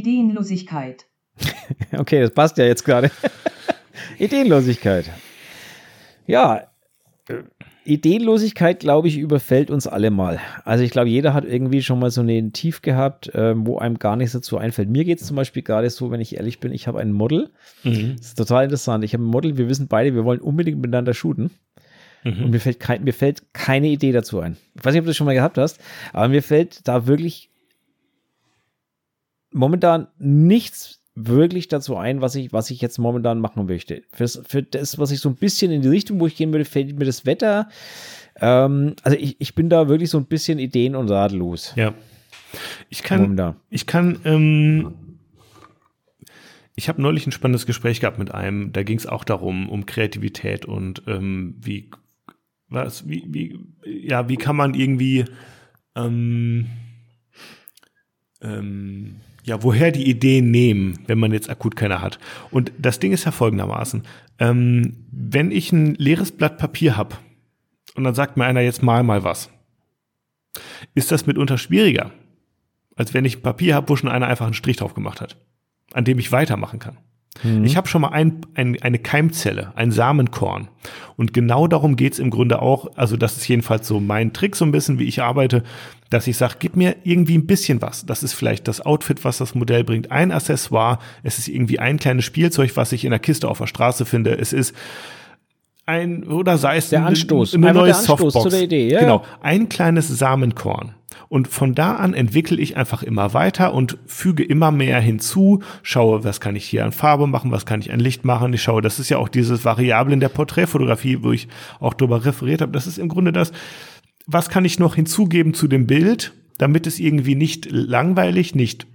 Ideenlosigkeit, Okay, das passt ja jetzt gerade. Ideenlosigkeit. Ja, äh, Ideenlosigkeit, glaube ich, überfällt uns alle mal. Also ich glaube, jeder hat irgendwie schon mal so einen Tief gehabt, ähm, wo einem gar nichts dazu einfällt. Mir geht es zum Beispiel gerade so, wenn ich ehrlich bin, ich habe ein Model. Mhm. Das ist total interessant. Ich habe ein Model, wir wissen beide, wir wollen unbedingt miteinander shooten. Und Mhm. mir fällt, kein, mir fällt keine Idee dazu ein. Ich weiß nicht, ob du das schon mal gehabt hast, aber mir fällt da wirklich momentan nichts wirklich dazu ein, was ich, was ich jetzt momentan machen möchte. Fürs, für das, was ich so ein bisschen in die Richtung, wo ich gehen würde, fällt mir das Wetter. Ähm, also ich, ich bin da wirklich so ein bisschen ideen- und ratlos. Ja. Ich kann, Momentan. ich kann, ähm, ich habe neulich ein spannendes Gespräch gehabt mit einem, da ging es auch darum, um Kreativität und ähm, wie, was, wie, wie, ja, wie kann man irgendwie, ähm, ähm, ja, woher die Ideen nehmen, wenn man jetzt akut keine hat. Und das Ding ist ja folgendermaßen, ähm, wenn ich ein leeres Blatt Papier habe und dann sagt mir einer, jetzt mal mal was, ist das mitunter schwieriger, als wenn ich Papier habe, wo schon einer einfach einen Strich drauf gemacht hat, an dem ich weitermachen kann. Ich habe schon mal ein, ein, eine Keimzelle, ein Samenkorn. Und genau darum geht's im Grunde auch. Also das ist jedenfalls so mein Trick, so ein bisschen, wie ich arbeite, dass ich sage, gib mir irgendwie ein bisschen was. Das ist vielleicht das Outfit, was das Modell bringt, ein Accessoire. Es ist irgendwie ein kleines Spielzeug, was ich in der Kiste auf der Straße finde. Es ist ein, oder sei es Der eine- Anstoß. eine Einfach neue der Anstoß Softbox. zu der Idee, ja, genau, ein kleines Samenkorn. Und von da an entwickle ich einfach immer weiter und füge immer mehr hinzu, schaue, was kann ich hier an Farbe machen, was kann ich an Licht machen. Ich schaue, das ist ja auch dieses Variable in der Porträtfotografie, wo ich auch drüber referiert habe. Das ist im Grunde das, was kann ich noch hinzugeben zu dem Bild, damit es irgendwie nicht langweilig, nicht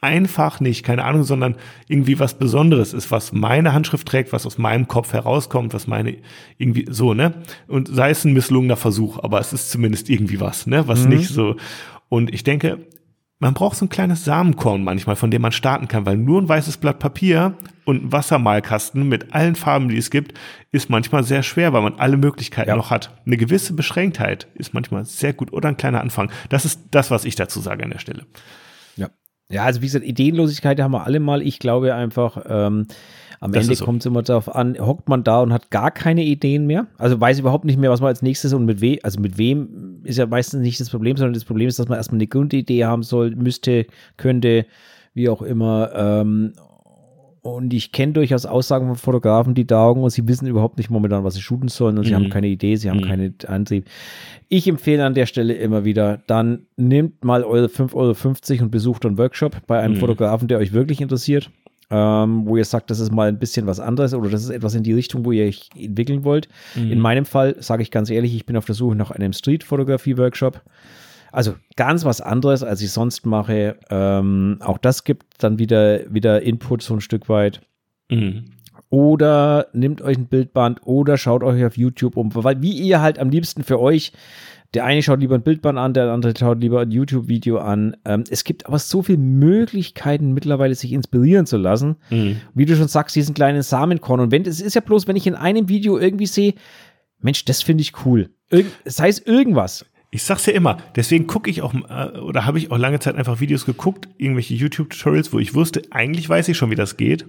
einfach nicht, keine Ahnung, sondern irgendwie was Besonderes ist, was meine Handschrift trägt, was aus meinem Kopf herauskommt, was meine irgendwie so, ne? Und sei es ein misslungener Versuch, aber es ist zumindest irgendwie was, ne? Was nicht so. Und ich denke, man braucht so ein kleines Samenkorn manchmal, von dem man starten kann, weil nur ein weißes Blatt Papier und ein Wassermalkasten mit allen Farben, die es gibt, ist manchmal sehr schwer, weil man alle Möglichkeiten Ja. noch hat. Eine gewisse Beschränktheit ist manchmal sehr gut oder ein kleiner Anfang. Das ist das, was ich dazu sage an der Stelle. Ja. Also wie gesagt, Ideenlosigkeit haben wir alle mal. Ich glaube einfach, ähm, am Das Ende so. kommt es immer darauf an, hockt man da und hat gar keine Ideen mehr. Also weiß überhaupt nicht mehr, was man als nächstes und mit wem, also mit wem ist ja meistens nicht das Problem, sondern das Problem ist, dass man erstmal eine Grundidee haben soll, müsste, könnte, wie auch immer. Ähm, und ich kenne durchaus Aussagen von Fotografen, die und sie wissen überhaupt nicht momentan, was sie shooten sollen und sie Mhm. haben keine Idee, sie haben Mhm. keinen Antrieb. Ich empfehle an der Stelle immer wieder, dann nehmt mal eure 5,50 Euro und besucht einen Workshop bei einem Mhm. Fotografen, der euch wirklich interessiert, ähm, wo ihr sagt, das ist mal ein bisschen was anderes oder das ist etwas in die Richtung, wo ihr euch entwickeln wollt. Mhm. In meinem Fall sage ich ganz ehrlich, ich bin auf der Suche nach einem Street-Fotografie-Workshop. Also ganz was anderes, als ich sonst mache. Ähm, auch das gibt dann wieder, wieder Input so ein Stück weit. Mhm. Oder nehmt euch ein Bildband oder schaut euch auf YouTube um, weil wie ihr halt am liebsten für euch, der eine schaut lieber ein Bildband an, der andere schaut lieber ein YouTube-Video an. Ähm, es gibt aber so viele Möglichkeiten mittlerweile, sich inspirieren zu lassen. Mhm. Wie du schon sagst, diesen kleinen Samenkorn. Und wenn, es ist ja bloß, wenn ich in einem Video irgendwie sehe, Mensch, das finde ich cool. Irgend, sei es irgendwas. Ich sag's ja immer, deswegen gucke ich auch, äh, oder habe ich auch lange Zeit einfach Videos geguckt, irgendwelche YouTube-Tutorials, wo ich wusste, eigentlich weiß ich schon, wie das geht.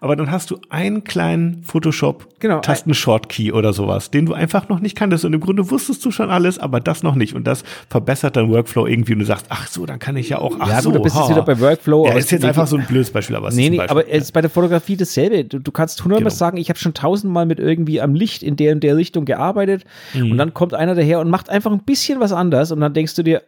Aber dann hast du einen kleinen Photoshop Genau. Oder sowas, den du einfach noch nicht kanntest. Und im Grunde wusstest du schon alles, aber das noch nicht. Und das verbessert deinen Workflow irgendwie und du sagst, ach so, dann kann ich ja auch, ach ja, so. gut, du bist jetzt wieder bei Workflow. Ja, ist jetzt es- einfach so ein blödes Beispiel, aber es Nee, nee, Beispiel. aber es ist bei der Fotografie dasselbe. Du, du kannst hundertmal Genau. sagen, ich habe schon tausendmal mit irgendwie am Licht in der und der Richtung gearbeitet Mhm. und dann kommt einer daher und macht einfach ein bisschen was anders und dann denkst du dir,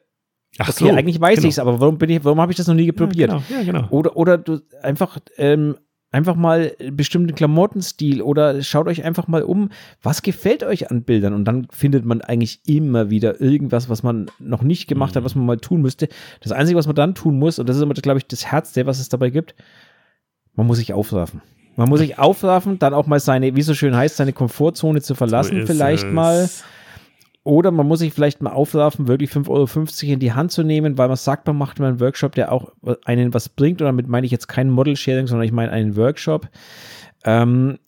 ach okay, eigentlich weiß genau. ich's, aber warum bin ich, warum habe ich das noch nie probiert? Ja, genau. Ja, genau. Oder, oder du einfach, ähm, einfach mal bestimmten Klamottenstil oder schaut euch einfach mal um, was gefällt euch an Bildern und dann findet man eigentlich immer wieder irgendwas, was man noch nicht gemacht hat, was man mal tun müsste. Das Einzige, was man dann tun muss, und das ist immer, glaube ich, das Herzte, was es dabei gibt, man muss sich aufraffen. Man muss sich aufraffen, dann auch mal seine, wie so schön heißt, seine Komfortzone zu verlassen, So vielleicht es. mal. Oder man muss sich vielleicht mal aufraffen, wirklich 5,50 Euro in die Hand zu nehmen, weil man sagt, man macht mal einen Workshop, der auch einen was bringt. Und damit meine ich jetzt kein Model-Sharing, sondern ich meine einen Workshop. Ähm,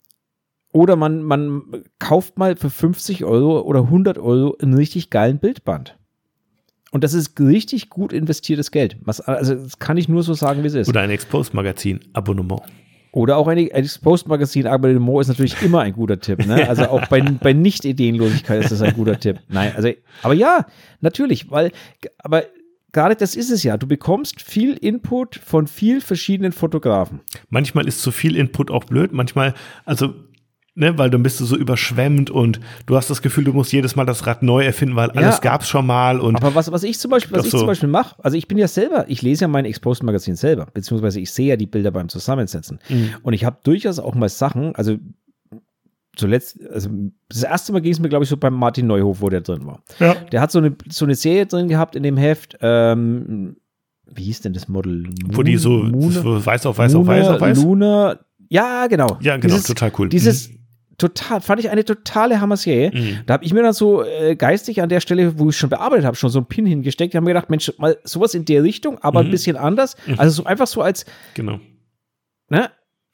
oder man, man kauft mal für 50 Euro oder 100 Euro einen richtig geilen Bildband. Und das ist richtig gut investiertes Geld. Also das kann ich nur so sagen, wie es ist. Oder ein Exposed-Magazin, Abonnement. Oder auch ein Exposed-Magazin Abonnement ist natürlich immer ein guter Tipp. Ne? Also auch bei, bei Nicht-Ideenlosigkeit ist das ein guter Tipp. Nein, also, aber ja, natürlich, weil, aber gerade das ist es ja. Du bekommst viel Input von viel verschiedenen Fotografen. Manchmal ist zu viel Input auch blöd, manchmal, also, ne, weil dann bist du so überschwemmt und du hast das Gefühl, du musst jedes Mal das Rad neu erfinden, weil Ja, alles gab's schon mal und Aber was, was ich zum Beispiel, was Doch ich so. zum Beispiel mache, also ich bin ja selber, ich lese ja mein Exposed-Magazin selber, beziehungsweise ich sehe ja die Bilder beim Zusammensetzen. Mhm. Und ich habe durchaus auch mal Sachen, also zuletzt, also das erste Mal ging es mir, glaube ich, so beim Martin Neuhof, wo der drin war. ja. Der hat so eine, so eine Serie drin gehabt in dem Heft. Ähm, wie hieß denn das Model? wo die so, so weiß auf weiß auf weiß Luna, auf weiß. Luna, ja, genau. Ja, genau, dieses, total cool. Dieses total, fand ich eine totale Hammer-Serie. Mhm. Da habe ich mir dann so äh, geistig an der Stelle, wo ich schon bearbeitet habe, schon so einen Pin hingesteckt. Ich habe mir gedacht, Mensch, mal sowas in der Richtung, aber ein Mhm. bisschen anders. Also so einfach so als, Genau. ne?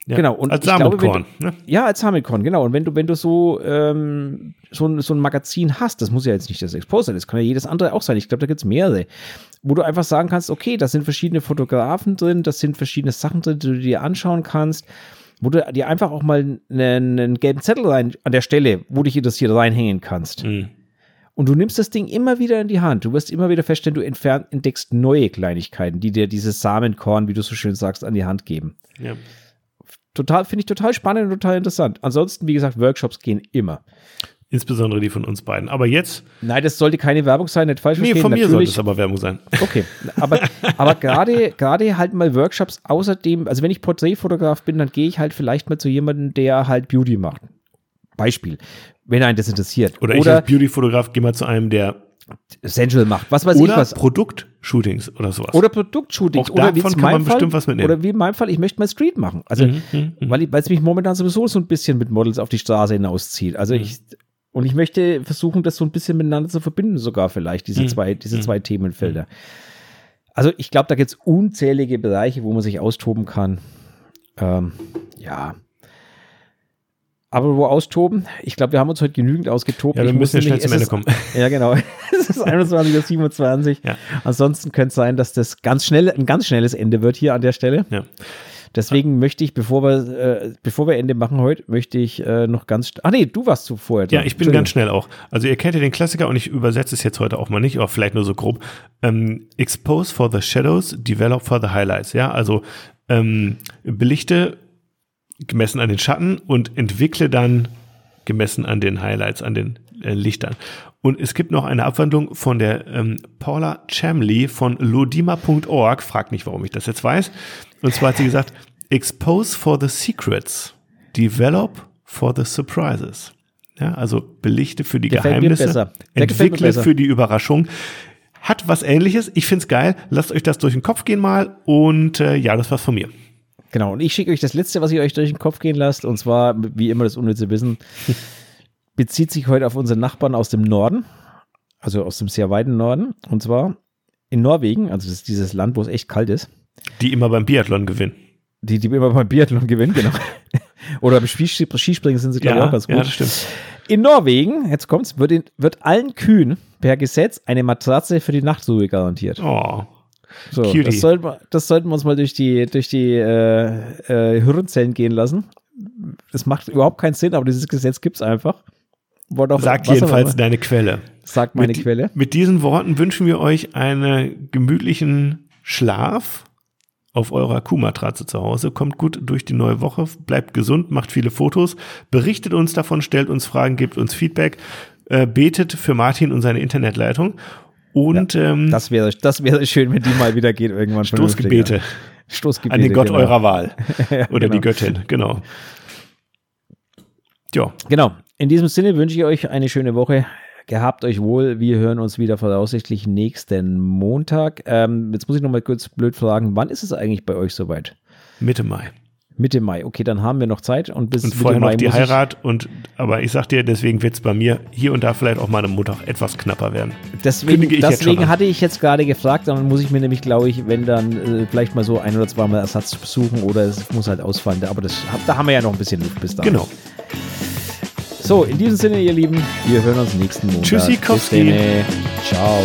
Ja. Genau, und Als Samenkorn. ne? Ja, als Hamilcon, genau. Und wenn du, wenn du so, ähm, so, ein, so ein Magazin hast, das muss ja jetzt nicht das Expose sein, das kann ja jedes andere auch sein. Ich glaube, da gibt es mehrere, wo du einfach sagen kannst, okay, da sind verschiedene Fotografen drin, das sind verschiedene Sachen drin, die du dir anschauen kannst, wo du dir einfach auch mal einen, einen gelben Zettel rein, an der Stelle, wo dich interessiert, reinhängen kannst. Mhm. Und du nimmst das Ding immer wieder in die Hand. Du wirst immer wieder feststellen, du entdeckst neue Kleinigkeiten, die dir dieses Samenkorn, wie du so schön sagst, an die Hand geben Ja. total, finde ich total spannend und total interessant. Ansonsten, wie gesagt, Workshops gehen immer. Insbesondere die von uns beiden. Aber jetzt, Nein, das sollte keine Werbung sein, nicht falsch nee, verstehen. von mir sollte Natürlich, es aber Werbung sein. okay, aber, aber gerade, gerade halt mal Workshops außerdem, also wenn ich Porträtfotograf bin, dann gehe ich halt vielleicht mal zu jemandem, der halt Beauty macht. Beispiel, wenn einen das interessiert. Oder, ich als Beauty-Fotograf gehe mal zu einem, der Sensual macht, was weiß ich oder was. Produktshootings oder sowas. Oder Produktshootings. Auch oder wie davon kann man Fall, bestimmt was mitnehmen. Oder wie in meinem Fall, ich möchte mal Street machen. Also, Mhm, mhm, mhm. weil ich- weil es mich momentan sowieso so ein bisschen mit Models auf die Straße hinauszieht. Also ich, und ich möchte versuchen, das so ein bisschen miteinander zu verbinden, sogar vielleicht, diese Mhm. zwei, diese zwei Themenfelder. Also ich glaube, da gibt es unzählige Bereiche, wo man sich austoben kann. Ähm, ja. Aber wo austoben? Ich glaube, wir haben uns heute genügend ausgetobt. Ja, wir Ich müssen ja schnell zum Ende ist- kommen. Ja, genau. Es ist 21.27 Uhr. Ja. Ansonsten könnte es sein, dass das ganz schnell, ein ganz schnelles Ende wird hier an der Stelle. Ja. Deswegen möchte ich, bevor wir, äh, bevor wir Ende machen heute, möchte ich äh, noch ganz. Ah, nee, du warst zuvor. Ja, ich bin ganz schnell auch. Also ihr kennt ja den Klassiker und ich übersetze es jetzt heute auch mal nicht, aber vielleicht nur so grob. Ähm, expose for the shadows, develop for the highlights. Ja, also ähm, belichte gemessen an den Schatten und entwickle dann gemessen an den Highlights, an den äh, Lichtern. Und es gibt noch eine Abwandlung von der ähm, Paula Chamley von lodima.org. Frag nicht, warum ich das jetzt weiß. Und zwar hat sie gesagt, expose for the secrets, develop for the surprises. Ja, also belichte für die Gefällt Geheimnisse, entwickle für die Überraschung. Hat was ähnliches. Ich find's geil. Lasst euch das durch den Kopf gehen mal. Und äh, ja, das war's von mir. Genau, und ich schicke euch das letzte, was ihr euch durch den Kopf gehen lasst, und zwar, wie immer, das unnütze Wissen, bezieht sich heute auf unseren Nachbarn aus dem Norden, also aus dem sehr weiten Norden, und zwar in Norwegen, also das ist dieses Land, wo es echt kalt ist, Die immer beim Biathlon gewinnen. die, die immer beim Biathlon gewinnen, genau. Oder beim Skis- Skispringen sind sie, glaube ich, auch ganz gut. ja, das stimmt. In Norwegen, jetzt kommt's, wird, in, wird allen Kühen per Gesetz eine Matratze für die Nachtruhe garantiert. Oh, So, Cutie. das, sollten wir, das sollten wir uns mal durch die, durch die äh, äh, Hirnzellen gehen lassen. Das macht überhaupt keinen Sinn, aber dieses Gesetz gibt's einfach. Wurde auch- Sag was auch jedenfalls deine Quelle. Sagt meine mit, Quelle. Mit diesen Worten wünschen wir euch einen gemütlichen Schlaf auf eurer Kuhmatratze zu Hause. Kommt gut durch die neue Woche, bleibt gesund, macht viele Fotos, berichtet uns davon, stellt uns Fragen, gebt uns Feedback, äh, betet für Martin und seine Internetleitung und ähm, Das wäre das wäre schön, wenn die mal wieder geht irgendwann. Stoßgebete ja. Stoßgebete. an den Gott genau. eurer Wahl Ja, oder genau. die Göttin, genau. Ja, Genau. In diesem Sinne wünsche ich euch eine schöne Woche. Gehabt euch wohl. Wir hören uns wieder voraussichtlich nächsten Montag. Ähm, jetzt muss ich noch mal kurz blöd fragen, wann ist es eigentlich bei euch soweit? Mitte Mai. Mitte Mai. Okay, dann haben wir noch Zeit und bis Und Mitte vorher Mai noch die Heirat und aber ich sag dir, deswegen wird es bei mir hier und da vielleicht auch mal am Montag etwas knapper werden. Deswegen, ich deswegen hatte ich jetzt gerade gefragt, dann muss ich mir nämlich, glaube ich, wenn dann äh, vielleicht mal so ein oder zweimal Ersatz suchen oder es muss halt ausfallen. Aber das, da haben wir ja noch ein bisschen Luft bis dahin. Genau. So, in diesem Sinne, ihr Lieben, wir hören uns nächsten Montag. Tschüssi, Kowski. Ciao.